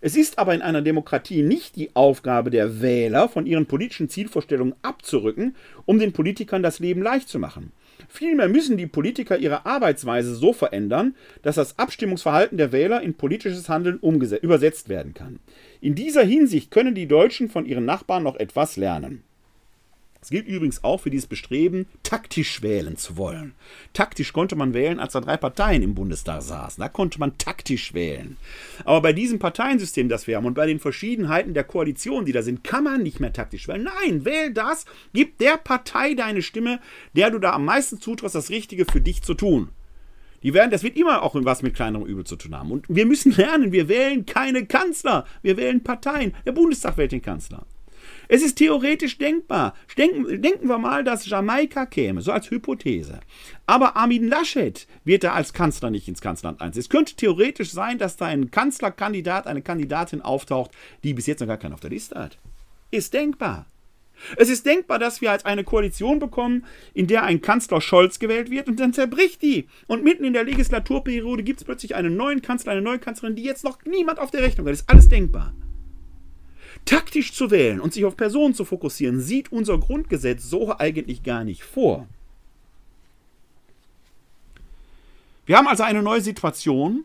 Es ist aber in einer Demokratie nicht die Aufgabe der Wähler, von ihren politischen Zielvorstellungen abzurücken, um den Politikern das Leben leicht zu machen. Vielmehr müssen die Politiker ihre Arbeitsweise so verändern, dass das Abstimmungsverhalten der Wähler in politisches Handeln übersetzt werden kann. In dieser Hinsicht können die Deutschen von ihren Nachbarn noch etwas lernen. Es gilt übrigens auch für dieses Bestreben, taktisch wählen zu wollen. Taktisch konnte man wählen, als da drei Parteien im Bundestag saßen. Da konnte man taktisch wählen. Aber bei diesem Parteiensystem, das wir haben und bei den Verschiedenheiten der Koalition, die da sind, kann man nicht mehr taktisch wählen. Nein, wähl das, gib der Partei deine Stimme, der du da am meisten zutraust, das Richtige für dich zu tun. Die werden, das wird immer auch was mit kleinerem Übel zu tun haben. Und wir müssen lernen, wir wählen keine Kanzler, wir wählen Parteien. Der Bundestag wählt den Kanzler. Es ist theoretisch denkbar. Denken, denken wir mal, dass Jamaika käme, so als Hypothese. Aber Armin Laschet wird da als Kanzler nicht ins Kanzleramt einziehen. Es könnte theoretisch sein, dass da ein Kanzlerkandidat, eine Kandidatin auftaucht, die bis jetzt noch gar keinen auf der Liste hat. Ist denkbar. Es ist denkbar, dass wir als eine Koalition bekommen, in der ein Kanzler Scholz gewählt wird und dann zerbricht die. Und mitten in der Legislaturperiode gibt es plötzlich einen neuen Kanzler, eine neue Kanzlerin, die jetzt noch niemand auf der Rechnung hat. Das ist alles denkbar. Taktisch zu wählen und sich auf Personen zu fokussieren, sieht unser Grundgesetz so eigentlich gar nicht vor. Wir haben also eine neue Situation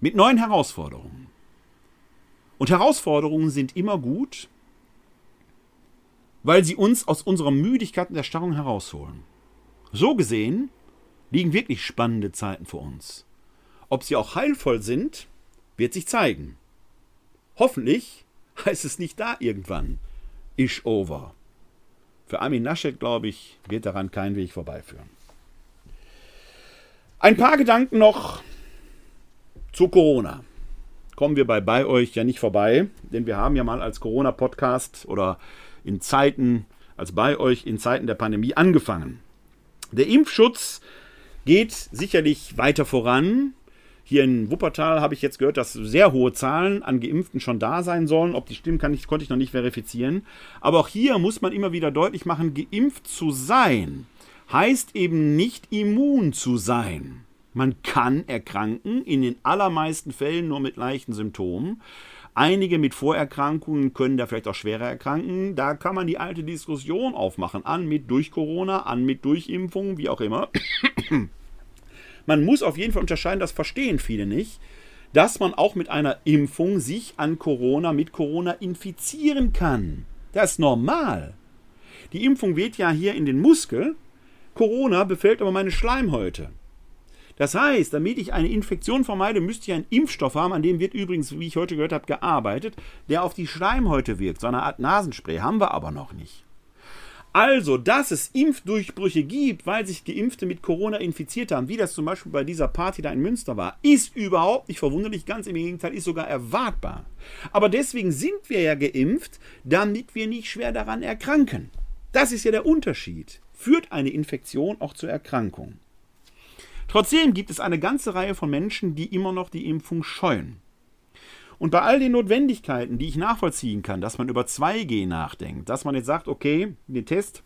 mit neuen Herausforderungen. Und Herausforderungen sind immer gut, weil sie uns aus unserer Müdigkeit und Erstarrung herausholen. So gesehen liegen wirklich spannende Zeiten vor uns. Ob sie auch heilvoll sind, Wird sich zeigen. Hoffentlich heißt es nicht da irgendwann. Ish over. Für Armin Naschet, glaube ich, wird daran kein Weg vorbeiführen. Ein paar Gedanken noch zu Corona. Kommen wir bei bei euch ja nicht vorbei, denn wir haben ja mal als Corona-Podcast oder in Zeiten, als bei euch in Zeiten der Pandemie angefangen. Der Impfschutz geht sicherlich weiter voran. Hier in Wuppertal habe ich jetzt gehört, dass sehr hohe Zahlen an Geimpften schon da sein sollen. Ob die stimmen, kann ich, konnte ich noch nicht verifizieren. Aber auch hier muss man immer wieder deutlich machen, geimpft zu sein heißt eben nicht immun zu sein. Man kann erkranken, in den allermeisten Fällen nur mit leichten Symptomen. Einige mit Vorerkrankungen können da vielleicht auch schwerer erkranken. Da kann man die alte Diskussion aufmachen. An mit durch Corona, an mit durch Impfung, wie auch immer. Man muss auf jeden Fall unterscheiden, das verstehen viele nicht, dass man auch mit einer Impfung sich an Corona, mit Corona infizieren kann. Das ist normal. Die Impfung weht ja hier in den Muskel. Corona befällt aber meine Schleimhäute. Das heißt, damit ich eine Infektion vermeide, müsste ich einen Impfstoff haben, an dem wird übrigens, wie ich heute gehört habe, gearbeitet, der auf die Schleimhäute wirkt. So eine Art Nasenspray haben wir aber noch nicht. Also, dass es Impfdurchbrüche gibt, weil sich Geimpfte mit Corona infiziert haben, wie das zum Beispiel bei dieser Party da in Münster war, ist überhaupt nicht verwunderlich, ganz im Gegenteil, ist sogar erwartbar. Aber deswegen sind wir ja geimpft, damit wir nicht schwer daran erkranken. Das ist ja der Unterschied. Führt eine Infektion auch zur Erkrankung. Trotzdem gibt es eine ganze Reihe von Menschen, die immer noch die Impfung scheuen. Und bei all den Notwendigkeiten, die ich nachvollziehen kann, dass man über 2G nachdenkt, dass man jetzt sagt, okay, der Test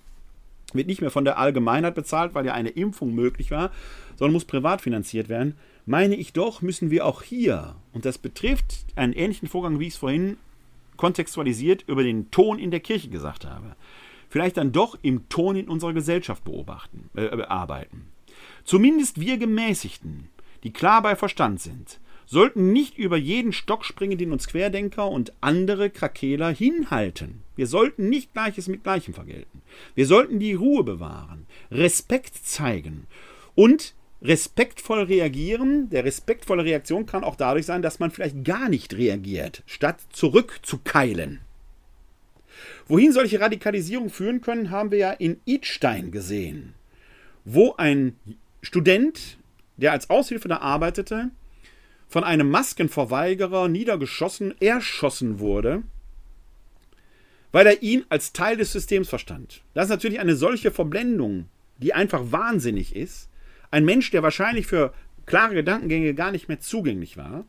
wird nicht mehr von der Allgemeinheit bezahlt, weil ja eine Impfung möglich war, sondern muss privat finanziert werden, meine ich doch, müssen wir auch hier, und das betrifft einen ähnlichen Vorgang, wie ich es vorhin kontextualisiert über den Ton in der Kirche gesagt habe, vielleicht dann doch im Ton in unserer Gesellschaft beobachten, äh, arbeiten. Zumindest wir Gemäßigten, die klar bei Verstand sind, sollten nicht über jeden Stock springen, den uns Querdenker und andere Krakeler hinhalten. Wir sollten nicht Gleiches mit Gleichem vergelten. Wir sollten die Ruhe bewahren, Respekt zeigen und respektvoll reagieren. Der respektvolle Reaktion kann auch dadurch sein, dass man vielleicht gar nicht reagiert, statt zurückzukeilen. Wohin solche Radikalisierung führen können, haben wir ja in Idstein gesehen, wo ein Student, der als Aushilfe da arbeitete, von einem Maskenverweigerer niedergeschossen, erschossen wurde, weil er ihn als Teil des Systems verstand. Das ist natürlich eine solche Verblendung, die einfach wahnsinnig ist. Ein Mensch, der wahrscheinlich für klare Gedankengänge gar nicht mehr zugänglich war.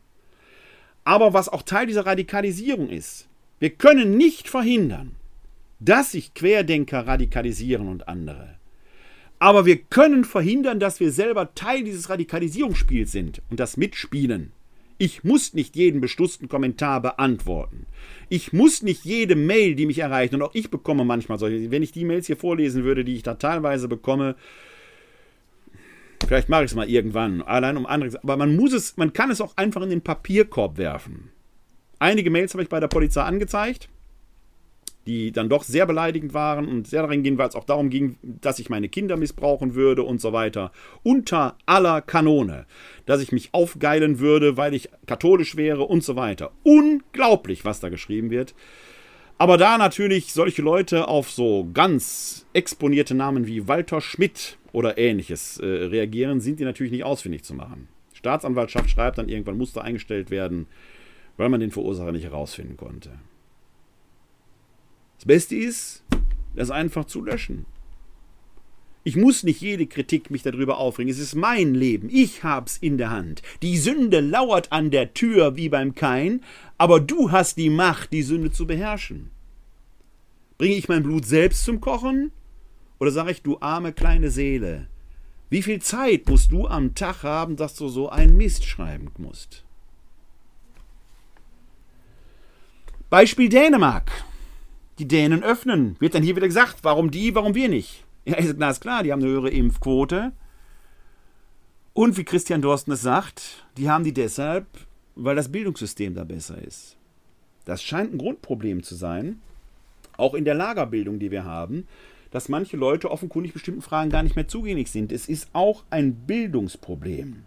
Aber was auch Teil dieser Radikalisierung ist, wir können nicht verhindern, dass sich Querdenker radikalisieren und andere. Aber wir können verhindern, dass wir selber Teil dieses Radikalisierungsspiels sind und das mitspielen. Ich muss nicht jeden beschlussten Kommentar beantworten. Ich muss nicht jede Mail, die mich erreicht, und auch ich bekomme manchmal solche, wenn ich die Mails hier vorlesen würde, die ich da teilweise bekomme, vielleicht mache ich es mal irgendwann, allein um andere, aber man muss es, man kann es auch einfach in den Papierkorb werfen. Einige Mails habe ich bei der Polizei angezeigt die dann doch sehr beleidigend waren und sehr darin gehen, weil es auch darum ging, dass ich meine Kinder missbrauchen würde und so weiter. Unter aller Kanone. Dass ich mich aufgeilen würde, weil ich katholisch wäre und so weiter. Unglaublich, was da geschrieben wird. Aber da natürlich solche Leute auf so ganz exponierte Namen wie Walter Schmidt oder ähnliches äh, reagieren, sind die natürlich nicht ausfindig zu machen. Staatsanwaltschaft schreibt dann irgendwann Muster eingestellt werden, weil man den Verursacher nicht herausfinden konnte. Das Beste ist, das einfach zu löschen. Ich muss nicht jede Kritik mich darüber aufregen. Es ist mein Leben. Ich hab's in der Hand. Die Sünde lauert an der Tür wie beim Kain, aber du hast die Macht, die Sünde zu beherrschen. Bringe ich mein Blut selbst zum Kochen? Oder sage ich, du arme kleine Seele, wie viel Zeit musst du am Tag haben, dass du so einen Mist schreiben musst? Beispiel Dänemark die Dänen öffnen. Wird dann hier wieder gesagt, warum die, warum wir nicht? Ja, ist klar, die haben eine höhere Impfquote. Und wie Christian Dorsten es sagt, die haben die deshalb, weil das Bildungssystem da besser ist. Das scheint ein Grundproblem zu sein, auch in der Lagerbildung, die wir haben, dass manche Leute offenkundig bestimmten Fragen gar nicht mehr zugänglich sind. Es ist auch ein Bildungsproblem.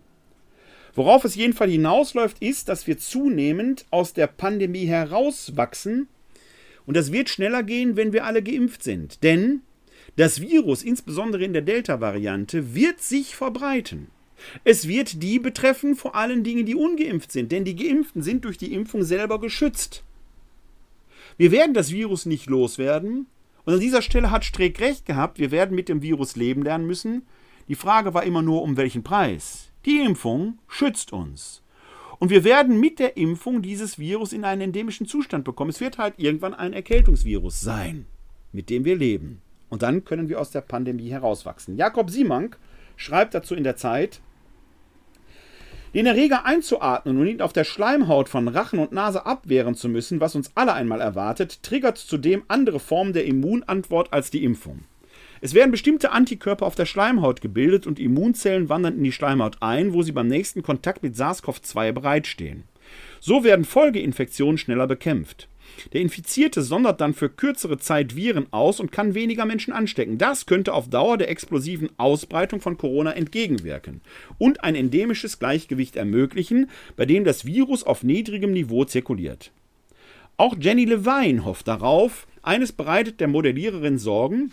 Worauf es jedenfalls hinausläuft, ist, dass wir zunehmend aus der Pandemie herauswachsen. Und das wird schneller gehen, wenn wir alle geimpft sind. Denn das Virus, insbesondere in der Delta-Variante, wird sich verbreiten. Es wird die betreffen, vor allen Dingen, die ungeimpft sind, denn die Geimpften sind durch die Impfung selber geschützt. Wir werden das Virus nicht loswerden. Und an dieser Stelle hat Streeck recht gehabt, wir werden mit dem Virus leben lernen müssen. Die Frage war immer nur, um welchen Preis. Die Impfung schützt uns. Und wir werden mit der Impfung dieses Virus in einen endemischen Zustand bekommen. Es wird halt irgendwann ein Erkältungsvirus sein, mit dem wir leben. Und dann können wir aus der Pandemie herauswachsen. Jakob Simank schreibt dazu in der Zeit, den Erreger einzuatmen und ihn auf der Schleimhaut von Rachen und Nase abwehren zu müssen, was uns alle einmal erwartet, triggert zudem andere Formen der Immunantwort als die Impfung. Es werden bestimmte Antikörper auf der Schleimhaut gebildet und Immunzellen wandern in die Schleimhaut ein, wo sie beim nächsten Kontakt mit SARS-CoV-2 bereitstehen. So werden Folgeinfektionen schneller bekämpft. Der Infizierte sondert dann für kürzere Zeit Viren aus und kann weniger Menschen anstecken. Das könnte auf Dauer der explosiven Ausbreitung von Corona entgegenwirken und ein endemisches Gleichgewicht ermöglichen, bei dem das Virus auf niedrigem Niveau zirkuliert. Auch Jenny Levine hofft darauf. Eines bereitet der Modelliererin Sorgen.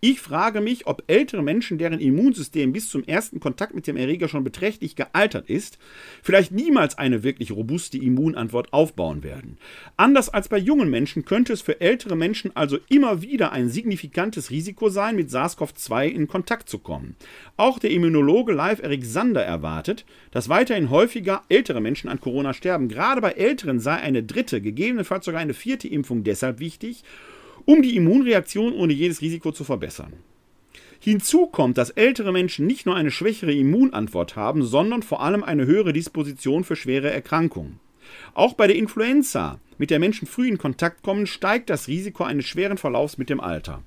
Ich frage mich, ob ältere Menschen, deren Immunsystem bis zum ersten Kontakt mit dem Erreger schon beträchtlich gealtert ist, vielleicht niemals eine wirklich robuste Immunantwort aufbauen werden. Anders als bei jungen Menschen könnte es für ältere Menschen also immer wieder ein signifikantes Risiko sein, mit SARS-CoV-2 in Kontakt zu kommen. Auch der Immunologe Live Erik Sander erwartet, dass weiterhin häufiger ältere Menschen an Corona sterben. Gerade bei Älteren sei eine dritte, gegebenenfalls sogar eine vierte Impfung deshalb wichtig, um die Immunreaktion ohne jedes Risiko zu verbessern. Hinzu kommt, dass ältere Menschen nicht nur eine schwächere Immunantwort haben, sondern vor allem eine höhere Disposition für schwere Erkrankungen. Auch bei der Influenza, mit der Menschen früh in Kontakt kommen, steigt das Risiko eines schweren Verlaufs mit dem Alter.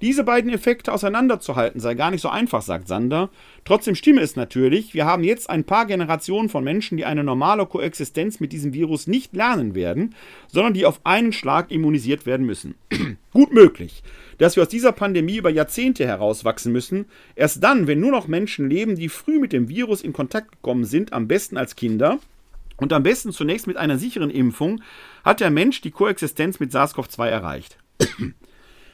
Diese beiden Effekte auseinanderzuhalten sei gar nicht so einfach, sagt Sander. Trotzdem stimme es natürlich, wir haben jetzt ein paar Generationen von Menschen, die eine normale Koexistenz mit diesem Virus nicht lernen werden, sondern die auf einen Schlag immunisiert werden müssen. Gut möglich, dass wir aus dieser Pandemie über Jahrzehnte herauswachsen müssen. Erst dann, wenn nur noch Menschen leben, die früh mit dem Virus in Kontakt gekommen sind, am besten als Kinder, und am besten zunächst mit einer sicheren Impfung, hat der Mensch die Koexistenz mit SARS-CoV-2 erreicht.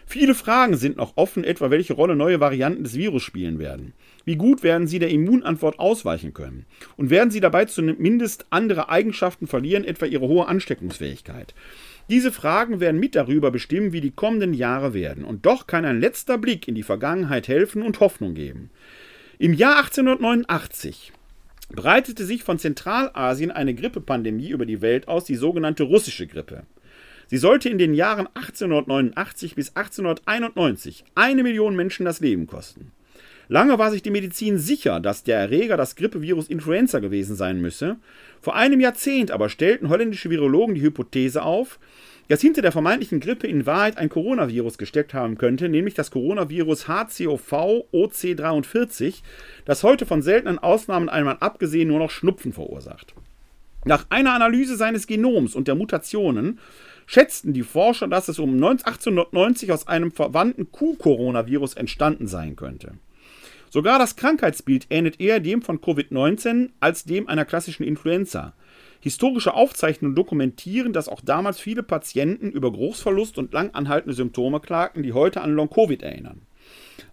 Viele Fragen sind noch offen, etwa welche Rolle neue Varianten des Virus spielen werden. Wie gut werden sie der Immunantwort ausweichen können? Und werden sie dabei zumindest andere Eigenschaften verlieren, etwa ihre hohe Ansteckungsfähigkeit? Diese Fragen werden mit darüber bestimmen, wie die kommenden Jahre werden. Und doch kann ein letzter Blick in die Vergangenheit helfen und Hoffnung geben. Im Jahr 1889 breitete sich von Zentralasien eine Grippepandemie über die Welt aus, die sogenannte russische Grippe. Sie sollte in den Jahren 1889 bis 1891 eine Million Menschen das Leben kosten. Lange war sich die Medizin sicher, dass der Erreger das Grippevirus Influenza gewesen sein müsse. Vor einem Jahrzehnt aber stellten holländische Virologen die Hypothese auf, dass hinter der vermeintlichen Grippe in Wahrheit ein Coronavirus gesteckt haben könnte, nämlich das Coronavirus HCOV OC43, das heute von seltenen Ausnahmen einmal abgesehen nur noch Schnupfen verursacht. Nach einer Analyse seines Genoms und der Mutationen schätzten die Forscher, dass es um 1890 aus einem verwandten Kuh-Coronavirus entstanden sein könnte. Sogar das Krankheitsbild ähnelt eher dem von Covid-19 als dem einer klassischen Influenza. Historische Aufzeichnungen dokumentieren, dass auch damals viele Patienten über Großverlust und langanhaltende Symptome klagten, die heute an Long-Covid erinnern.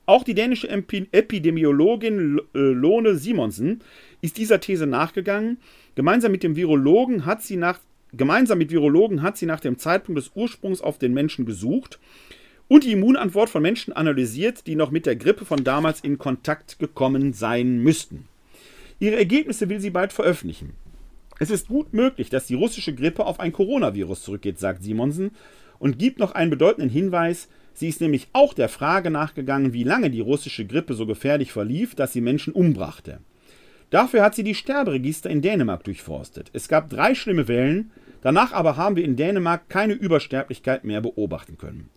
Auch die dänische Epidemiologin äh, Lone Simonsen ist dieser These nachgegangen. Gemeinsam mit dem Virologen hat sie nach Gemeinsam mit Virologen hat sie nach dem Zeitpunkt des Ursprungs auf den Menschen gesucht und die Immunantwort von Menschen analysiert, die noch mit der Grippe von damals in Kontakt gekommen sein müssten. Ihre Ergebnisse will sie bald veröffentlichen. Es ist gut möglich, dass die russische Grippe auf ein Coronavirus zurückgeht, sagt Simonsen und gibt noch einen bedeutenden Hinweis. Sie ist nämlich auch der Frage nachgegangen, wie lange die russische Grippe so gefährlich verlief, dass sie Menschen umbrachte. Dafür hat sie die Sterberegister in Dänemark durchforstet. Es gab drei schlimme Wellen, danach aber haben wir in Dänemark keine Übersterblichkeit mehr beobachten können.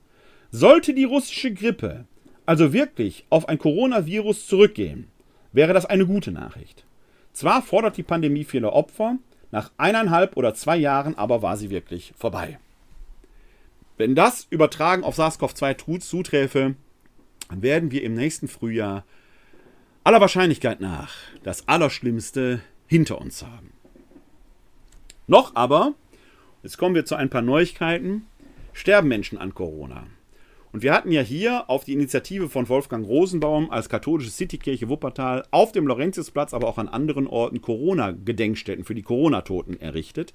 Sollte die russische Grippe also wirklich auf ein Coronavirus zurückgehen, wäre das eine gute Nachricht. Zwar fordert die Pandemie viele Opfer, nach eineinhalb oder zwei Jahren aber war sie wirklich vorbei. Wenn das übertragen auf SARS-CoV-2 zuträfe, dann werden wir im nächsten Frühjahr aller Wahrscheinlichkeit nach das Allerschlimmste hinter uns haben. Noch aber, jetzt kommen wir zu ein paar Neuigkeiten, sterben Menschen an Corona. Und wir hatten ja hier auf die Initiative von Wolfgang Rosenbaum als katholische Citykirche Wuppertal auf dem Laurentiusplatz, aber auch an anderen Orten Corona-Gedenkstätten für die Corona-Toten errichtet,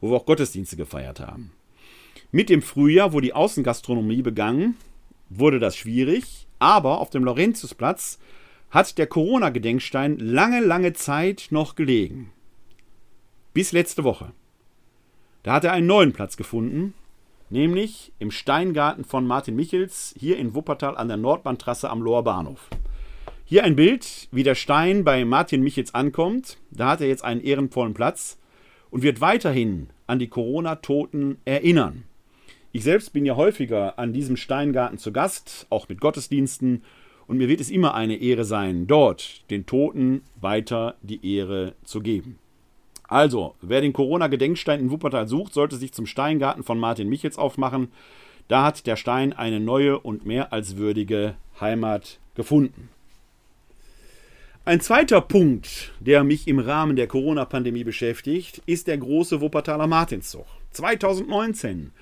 wo wir auch Gottesdienste gefeiert haben. Mit dem Frühjahr, wo die Außengastronomie begann, wurde das schwierig, aber auf dem Laurentiusplatz hat der Corona-Gedenkstein lange, lange Zeit noch gelegen. Bis letzte Woche. Da hat er einen neuen Platz gefunden nämlich im Steingarten von Martin Michels hier in Wuppertal an der Nordbahntrasse am Loher Bahnhof. Hier ein Bild, wie der Stein bei Martin Michels ankommt. Da hat er jetzt einen ehrenvollen Platz und wird weiterhin an die Corona-Toten erinnern. Ich selbst bin ja häufiger an diesem Steingarten zu Gast, auch mit Gottesdiensten, und mir wird es immer eine Ehre sein, dort den Toten weiter die Ehre zu geben. Also, wer den Corona-Gedenkstein in Wuppertal sucht, sollte sich zum Steingarten von Martin Michels aufmachen. Da hat der Stein eine neue und mehr als würdige Heimat gefunden. Ein zweiter Punkt, der mich im Rahmen der Corona-Pandemie beschäftigt, ist der große Wuppertaler Martinszug. 2019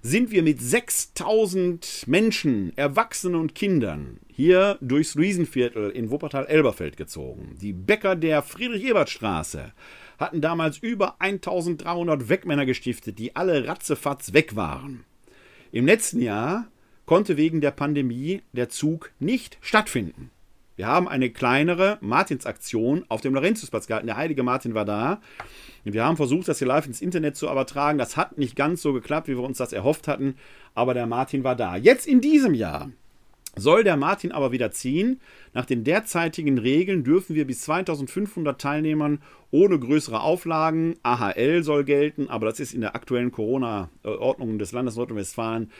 sind wir mit 6000 Menschen, Erwachsenen und Kindern hier durchs Luisenviertel in Wuppertal-Elberfeld gezogen. Die Bäcker der Friedrich-Ebert-Straße hatten damals über 1300 Wegmänner gestiftet, die alle ratzefatz weg waren. Im letzten Jahr konnte wegen der Pandemie der Zug nicht stattfinden. Wir haben eine kleinere Martinsaktion auf dem Laurentiusplatz gehalten. Der heilige Martin war da. Und wir haben versucht, das hier live ins Internet zu übertragen. Das hat nicht ganz so geklappt, wie wir uns das erhofft hatten. Aber der Martin war da. Jetzt in diesem Jahr soll der Martin aber wieder ziehen. Nach den derzeitigen Regeln dürfen wir bis 2500 Teilnehmern ohne größere Auflagen, AHL soll gelten, aber das ist in der aktuellen Corona-Ordnung des Landes Nordrhein-Westfalen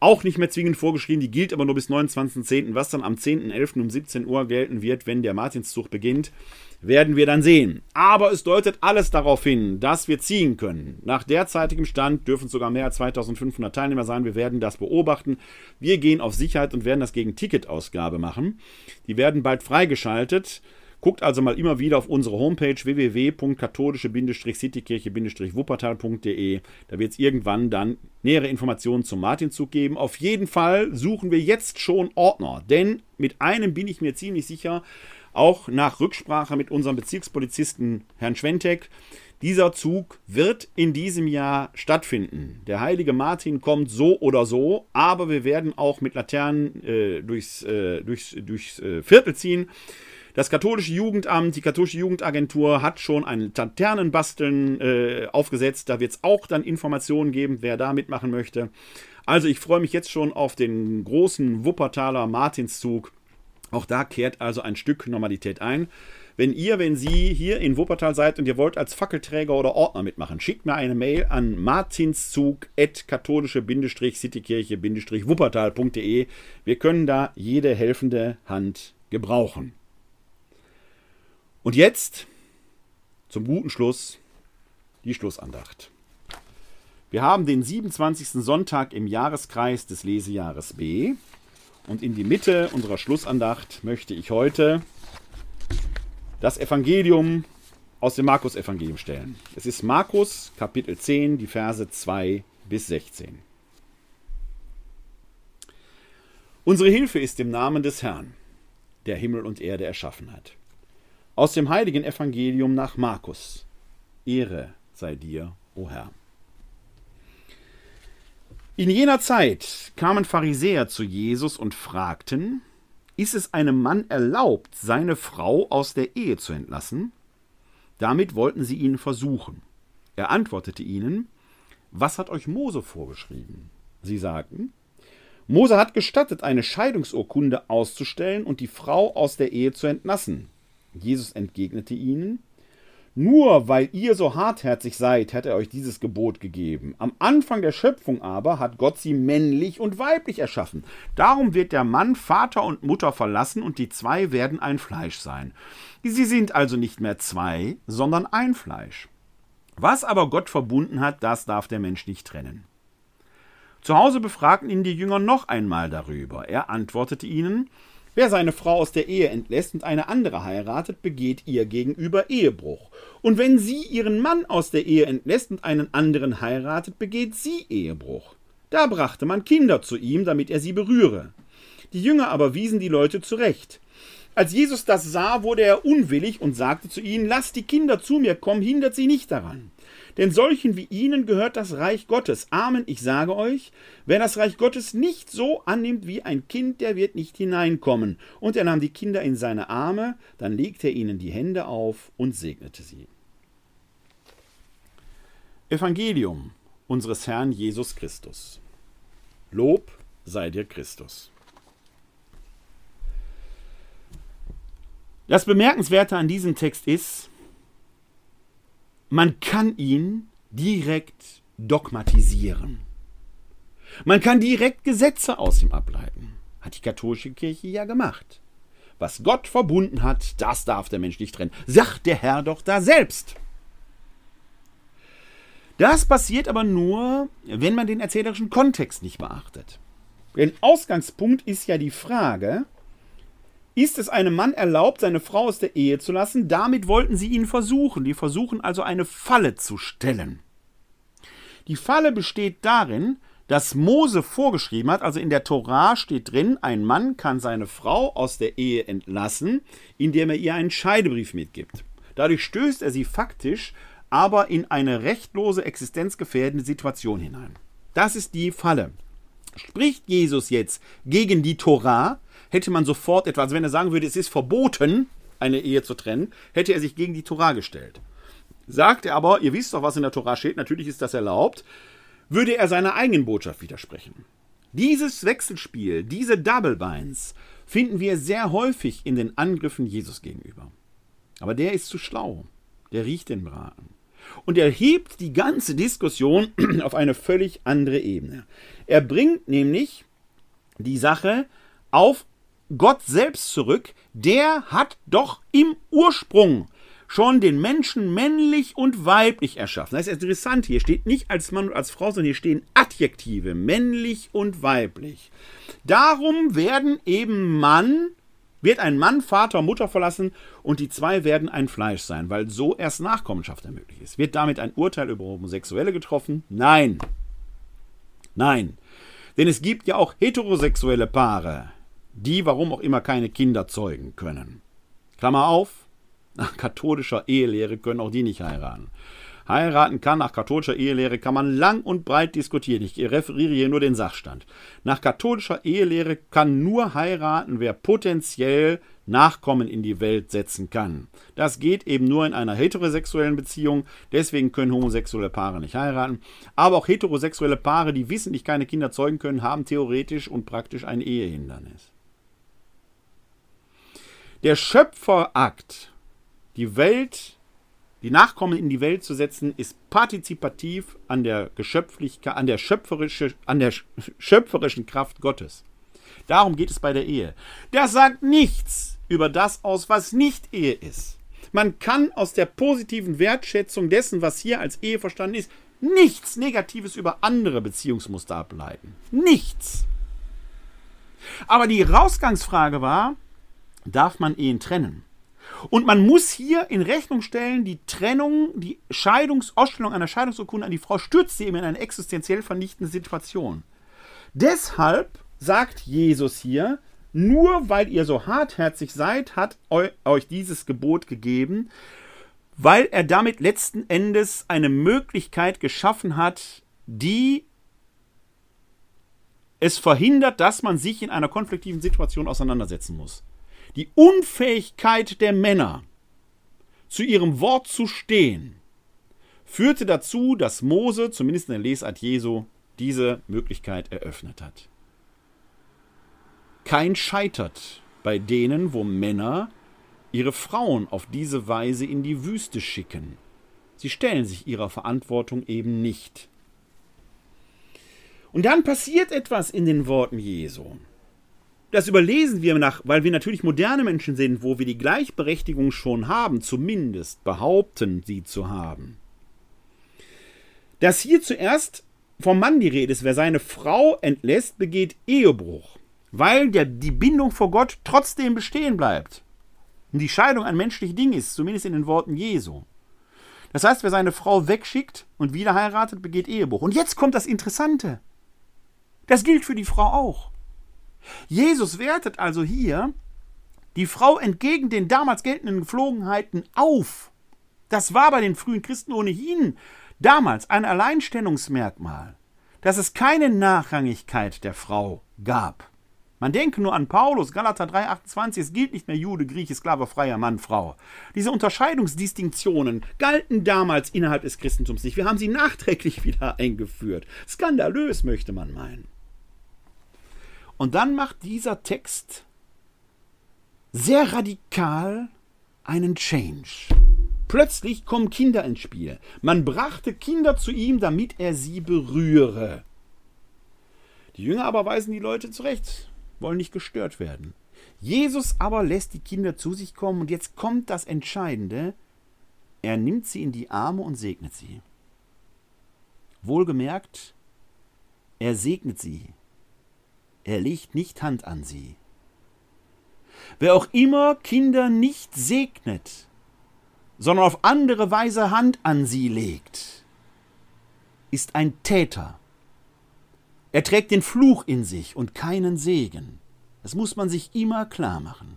auch nicht mehr zwingend vorgeschrieben. Die gilt aber nur bis 29.10., was dann am 10.11. um 17 Uhr gelten wird, wenn der Martinszug beginnt werden wir dann sehen. Aber es deutet alles darauf hin, dass wir ziehen können. Nach derzeitigem Stand dürfen es sogar mehr als 2500 Teilnehmer sein. Wir werden das beobachten. Wir gehen auf Sicherheit und werden das gegen Ticketausgabe machen. Die werden bald freigeschaltet. Guckt also mal immer wieder auf unsere Homepage www.katholische-citykirche-wuppertal.de. Da wird es irgendwann dann nähere Informationen zum Martinzug geben. Auf jeden Fall suchen wir jetzt schon Ordner, denn mit einem bin ich mir ziemlich sicher, auch nach Rücksprache mit unserem Bezirkspolizisten Herrn Schwentek. Dieser Zug wird in diesem Jahr stattfinden. Der heilige Martin kommt so oder so, aber wir werden auch mit Laternen äh, durchs, äh, durchs, durchs äh, Viertel ziehen. Das katholische Jugendamt, die katholische Jugendagentur hat schon ein Laternenbasteln äh, aufgesetzt. Da wird es auch dann Informationen geben, wer da mitmachen möchte. Also ich freue mich jetzt schon auf den großen Wuppertaler Martinszug auch da kehrt also ein Stück Normalität ein. Wenn ihr, wenn Sie hier in Wuppertal seid und ihr wollt als Fackelträger oder Ordner mitmachen, schickt mir eine Mail an martinszug.katholische-citykirche-wuppertal.de. Wir können da jede helfende Hand gebrauchen. Und jetzt zum guten Schluss die Schlussandacht. Wir haben den 27. Sonntag im Jahreskreis des Lesejahres B. Und in die Mitte unserer Schlussandacht möchte ich heute das Evangelium aus dem Markus-Evangelium stellen. Es ist Markus Kapitel 10, die Verse 2 bis 16. Unsere Hilfe ist im Namen des Herrn, der Himmel und Erde erschaffen hat. Aus dem heiligen Evangelium nach Markus. Ehre sei dir, o Herr. In jener Zeit kamen Pharisäer zu Jesus und fragten, ist es einem Mann erlaubt, seine Frau aus der Ehe zu entlassen? Damit wollten sie ihn versuchen. Er antwortete ihnen, was hat euch Mose vorgeschrieben? Sie sagten, Mose hat gestattet, eine Scheidungsurkunde auszustellen und die Frau aus der Ehe zu entlassen. Jesus entgegnete ihnen, nur weil ihr so hartherzig seid, hat er euch dieses Gebot gegeben. Am Anfang der Schöpfung aber hat Gott sie männlich und weiblich erschaffen. Darum wird der Mann Vater und Mutter verlassen und die zwei werden ein Fleisch sein. Sie sind also nicht mehr zwei, sondern ein Fleisch. Was aber Gott verbunden hat, das darf der Mensch nicht trennen. Zu Hause befragten ihn die Jünger noch einmal darüber. Er antwortete ihnen, Wer seine Frau aus der Ehe entlässt und eine andere heiratet, begeht ihr gegenüber Ehebruch. Und wenn sie ihren Mann aus der Ehe entlässt und einen anderen heiratet, begeht sie Ehebruch. Da brachte man Kinder zu ihm, damit er sie berühre. Die Jünger aber wiesen die Leute zurecht. Als Jesus das sah, wurde er unwillig und sagte zu ihnen, lasst die Kinder zu mir kommen, hindert sie nicht daran. Denn solchen wie ihnen gehört das Reich Gottes. Amen, ich sage euch, wer das Reich Gottes nicht so annimmt wie ein Kind, der wird nicht hineinkommen. Und er nahm die Kinder in seine Arme, dann legte er ihnen die Hände auf und segnete sie. Evangelium unseres Herrn Jesus Christus. Lob sei dir Christus. Das Bemerkenswerte an diesem Text ist, man kann ihn direkt dogmatisieren. Man kann direkt Gesetze aus ihm ableiten. Hat die katholische Kirche ja gemacht. Was Gott verbunden hat, das darf der Mensch nicht trennen. Sagt der Herr doch da selbst. Das passiert aber nur, wenn man den erzählerischen Kontext nicht beachtet. Denn Ausgangspunkt ist ja die Frage, ist es einem Mann erlaubt, seine Frau aus der Ehe zu lassen? Damit wollten sie ihn versuchen. Die versuchen also eine Falle zu stellen. Die Falle besteht darin, dass Mose vorgeschrieben hat, also in der Torah steht drin, ein Mann kann seine Frau aus der Ehe entlassen, indem er ihr einen Scheidebrief mitgibt. Dadurch stößt er sie faktisch aber in eine rechtlose, existenzgefährdende Situation hinein. Das ist die Falle. Spricht Jesus jetzt gegen die Torah, hätte man sofort etwa, also wenn er sagen würde, es ist verboten, eine Ehe zu trennen, hätte er sich gegen die Torah gestellt. Sagt er aber, ihr wisst doch, was in der Torah steht, natürlich ist das erlaubt, würde er seiner eigenen Botschaft widersprechen. Dieses Wechselspiel, diese Double Binds, finden wir sehr häufig in den Angriffen Jesus gegenüber. Aber der ist zu schlau. Der riecht den Braten. Und er hebt die ganze Diskussion auf eine völlig andere Ebene. Er bringt nämlich die Sache auf Gott selbst zurück, der hat doch im Ursprung schon den Menschen männlich und weiblich erschaffen. Das ist interessant, hier steht nicht als Mann und als Frau, sondern hier stehen Adjektive, männlich und weiblich. Darum werden eben Mann, wird ein Mann Vater und Mutter verlassen und die zwei werden ein Fleisch sein, weil so erst Nachkommenschaft ermöglicht ist. Wird damit ein Urteil über Homosexuelle getroffen? Nein. Nein. Denn es gibt ja auch heterosexuelle Paare, die warum auch immer keine Kinder zeugen können. Klammer auf, nach katholischer Ehelehre können auch die nicht heiraten. Heiraten kann nach katholischer Ehelehre kann man lang und breit diskutieren. Ich referiere hier nur den Sachstand. Nach katholischer Ehelehre kann nur heiraten, wer potenziell Nachkommen in die Welt setzen kann. Das geht eben nur in einer heterosexuellen Beziehung, deswegen können homosexuelle Paare nicht heiraten. Aber auch heterosexuelle Paare, die wissentlich keine Kinder zeugen können, haben theoretisch und praktisch ein Ehehindernis. Der Schöpferakt, die Welt, die Nachkommen in die Welt zu setzen, ist partizipativ an der Geschöpflichkeit, an der, schöpferische, an der schöpferischen Kraft Gottes. Darum geht es bei der Ehe. Das sagt nichts über das aus, was nicht Ehe ist. Man kann aus der positiven Wertschätzung dessen, was hier als Ehe verstanden ist, nichts Negatives über andere Beziehungsmuster ableiten. Nichts. Aber die Rausgangsfrage war, darf man Ehen trennen. Und man muss hier in Rechnung stellen, die Trennung, die Scheidungsausstellung einer Scheidungsurkunde an die Frau stürzt sie eben in eine existenziell vernichtende Situation. Deshalb sagt Jesus hier, nur weil ihr so hartherzig seid, hat euch dieses Gebot gegeben, weil er damit letzten Endes eine Möglichkeit geschaffen hat, die es verhindert, dass man sich in einer konfliktiven Situation auseinandersetzen muss. Die Unfähigkeit der Männer, zu ihrem Wort zu stehen, führte dazu, dass Mose, zumindest in der Lesart Jesu, diese Möglichkeit eröffnet hat. Kein scheitert bei denen, wo Männer ihre Frauen auf diese Weise in die Wüste schicken. Sie stellen sich ihrer Verantwortung eben nicht. Und dann passiert etwas in den Worten Jesu. Das überlesen wir nach, weil wir natürlich moderne Menschen sind, wo wir die Gleichberechtigung schon haben, zumindest behaupten sie zu haben. Dass hier zuerst vom Mann die Rede ist, wer seine Frau entlässt, begeht Ehebruch. weil der, die Bindung vor Gott trotzdem bestehen bleibt. Und die Scheidung ein menschliches Ding ist, zumindest in den Worten Jesu. Das heißt, wer seine Frau wegschickt und wieder heiratet, begeht Ehebruch. Und jetzt kommt das Interessante. Das gilt für die Frau auch. Jesus wertet also hier die Frau entgegen den damals geltenden Geflogenheiten auf. Das war bei den frühen Christen ohnehin damals ein Alleinstellungsmerkmal, dass es keine Nachrangigkeit der Frau gab. Man denke nur an Paulus, Galater 3,28, es gilt nicht mehr Jude, Grieche, Sklave, freier Mann, Frau. Diese Unterscheidungsdistinktionen galten damals innerhalb des Christentums nicht. Wir haben sie nachträglich wieder eingeführt. Skandalös, möchte man meinen. Und dann macht dieser Text sehr radikal einen Change. Plötzlich kommen Kinder ins Spiel. Man brachte Kinder zu ihm, damit er sie berühre. Die Jünger aber weisen die Leute zurecht, wollen nicht gestört werden. Jesus aber lässt die Kinder zu sich kommen und jetzt kommt das Entscheidende. Er nimmt sie in die Arme und segnet sie. Wohlgemerkt, er segnet sie er legt nicht Hand an sie. Wer auch immer Kinder nicht segnet, sondern auf andere Weise Hand an sie legt, ist ein Täter. Er trägt den Fluch in sich und keinen Segen. Das muss man sich immer klar machen.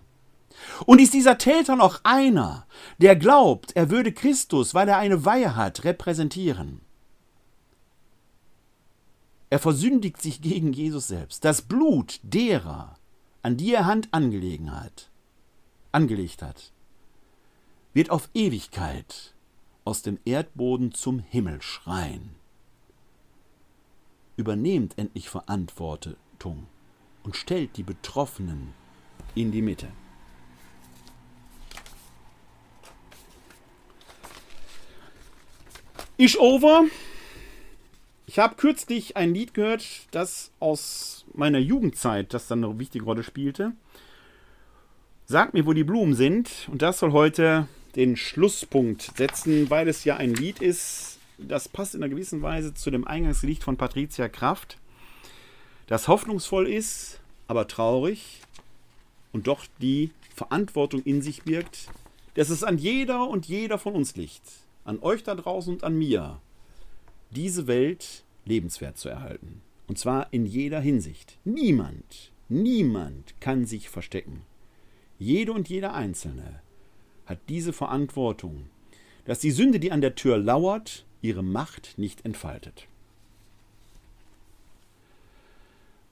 Und ist dieser Täter noch einer, der glaubt, er würde Christus, weil er eine Weihe hat, repräsentieren, er versündigt sich gegen Jesus selbst. Das Blut derer, an die er Hand angelegen hat, angelegt hat, wird auf Ewigkeit aus dem Erdboden zum Himmel schreien. Übernehmt endlich Verantwortung und stellt die Betroffenen in die Mitte. Ich over. Ich habe kürzlich ein Lied gehört, das aus meiner Jugendzeit, das dann eine wichtige Rolle spielte. Sag mir, wo die Blumen sind. Und das soll heute den Schlusspunkt setzen, weil es ja ein Lied ist, das passt in einer gewissen Weise zu dem Eingangslied von Patricia Kraft, das hoffnungsvoll ist, aber traurig und doch die Verantwortung in sich birgt, dass es an jeder und jeder von uns liegt, an euch da draußen und an mir, diese Welt lebenswert zu erhalten. Und zwar in jeder Hinsicht. Niemand, niemand kann sich verstecken. Jede und jeder Einzelne hat diese Verantwortung, dass die Sünde, die an der Tür lauert, ihre Macht nicht entfaltet.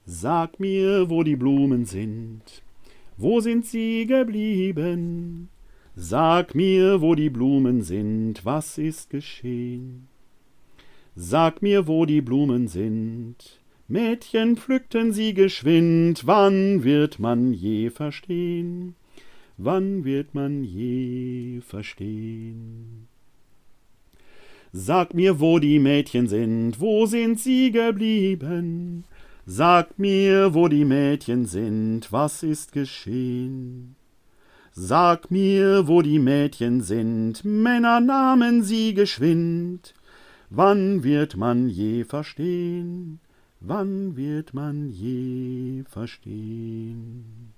Sag mir, wo die Blumen sind, wo sind sie geblieben? Sag mir, wo die Blumen sind, was ist geschehen? Sag mir, wo die Blumen sind. Mädchen pflückten sie geschwind, wann wird man je verstehen? Wann wird man je verstehen? Sag mir, wo die Mädchen sind, wo sind sie geblieben? Sag mir, wo die Mädchen sind, was ist geschehen? Sag mir, wo die Mädchen sind, Männer nahmen sie geschwind, Wann wird man je verstehen? Wann wird man je verstehen?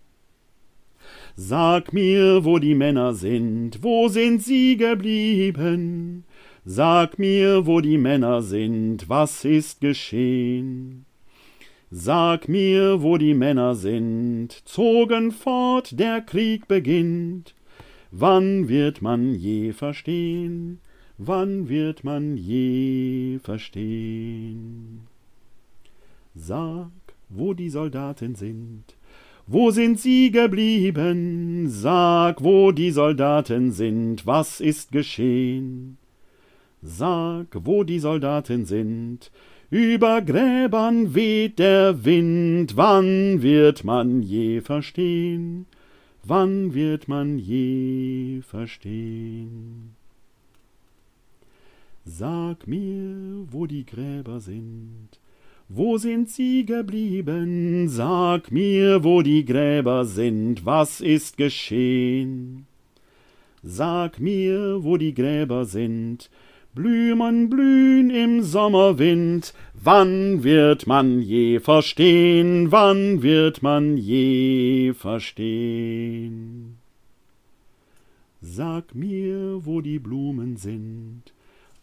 Sag mir, wo die Männer sind, wo sind sie geblieben? Sag mir, wo die Männer sind, was ist geschehen? Sag mir, wo die Männer sind, zogen fort, der Krieg beginnt. Wann wird man je verstehen? Wann wird man je verstehen? Sag, wo die Soldaten sind, wo sind sie geblieben? Sag, wo die Soldaten sind, was ist geschehen? Sag, wo die Soldaten sind, über Gräbern weht der Wind, wann wird man je verstehen? Wann wird man je verstehen? Sag mir, wo die Gräber sind, wo sind sie geblieben? Sag mir, wo die Gräber sind, was ist geschehen? Sag mir, wo die Gräber sind, Blümen blühen im Sommerwind, wann wird man je verstehen, wann wird man je verstehen? Sag mir, wo die Blumen sind,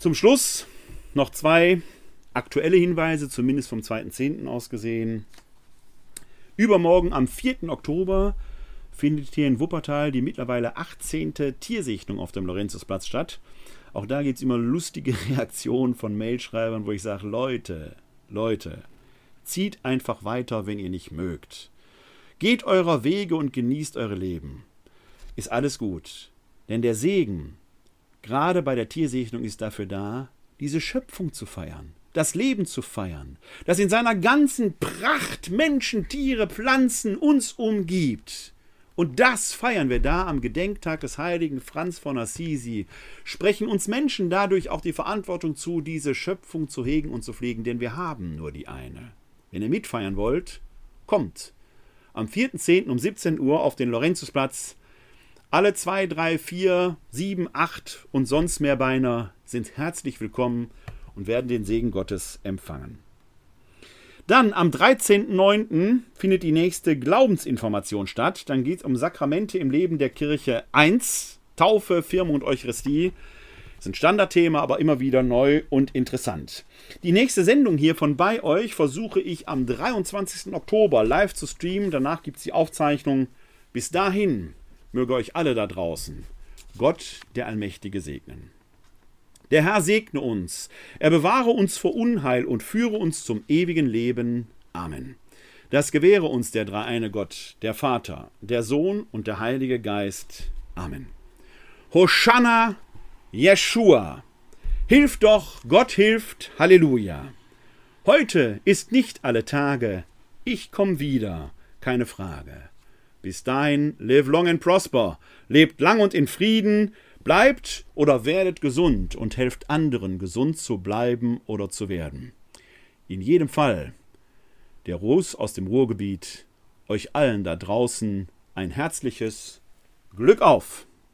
Zum Schluss noch zwei aktuelle Hinweise, zumindest vom 2.10. aus gesehen. Übermorgen am 4. Oktober findet hier in Wuppertal die mittlerweile 18. Tiersichtung auf dem Lorenzusplatz statt. Auch da gibt es immer lustige Reaktionen von Mailschreibern, wo ich sage, Leute, Leute, zieht einfach weiter, wenn ihr nicht mögt. Geht eurer Wege und genießt eure Leben. Ist alles gut. Denn der Segen, gerade bei der Tiersegnung, ist dafür da, diese Schöpfung zu feiern, das Leben zu feiern, das in seiner ganzen Pracht Menschen, Tiere, Pflanzen uns umgibt. Und das feiern wir da am Gedenktag des heiligen Franz von Assisi, sprechen uns Menschen dadurch auch die Verantwortung zu, diese Schöpfung zu hegen und zu pflegen, denn wir haben nur die eine. Wenn ihr mitfeiern wollt, kommt. Am 4.10. um 17 Uhr auf den Lorenzusplatz. Alle 2, 3, 4, 7, 8 und sonst mehr Beiner sind herzlich willkommen und werden den Segen Gottes empfangen. Dann am 13.09. findet die nächste Glaubensinformation statt. Dann geht es um Sakramente im Leben der Kirche 1, Taufe, Firmung und Eucharistie. Das ist ein Standardthema, aber immer wieder neu und interessant. Die nächste Sendung hier von bei euch versuche ich am 23. Oktober live zu streamen. Danach gibt es die Aufzeichnung. Bis dahin möge euch alle da draußen Gott der Allmächtige segnen. Der Herr segne uns, er bewahre uns vor Unheil und führe uns zum ewigen Leben. Amen. Das gewähre uns der dreieine Gott, der Vater, der Sohn und der Heilige Geist. Amen. Hosanna, Jeshua. Hilf doch, Gott hilft, Halleluja. Heute ist nicht alle Tage, ich komm wieder, keine Frage. Bis dahin, live long and prosper, lebt lang und in Frieden, Bleibt oder werdet gesund und helft anderen, gesund zu bleiben oder zu werden. In jedem Fall, der Ruß aus dem Ruhrgebiet, euch allen da draußen ein herzliches Glück auf!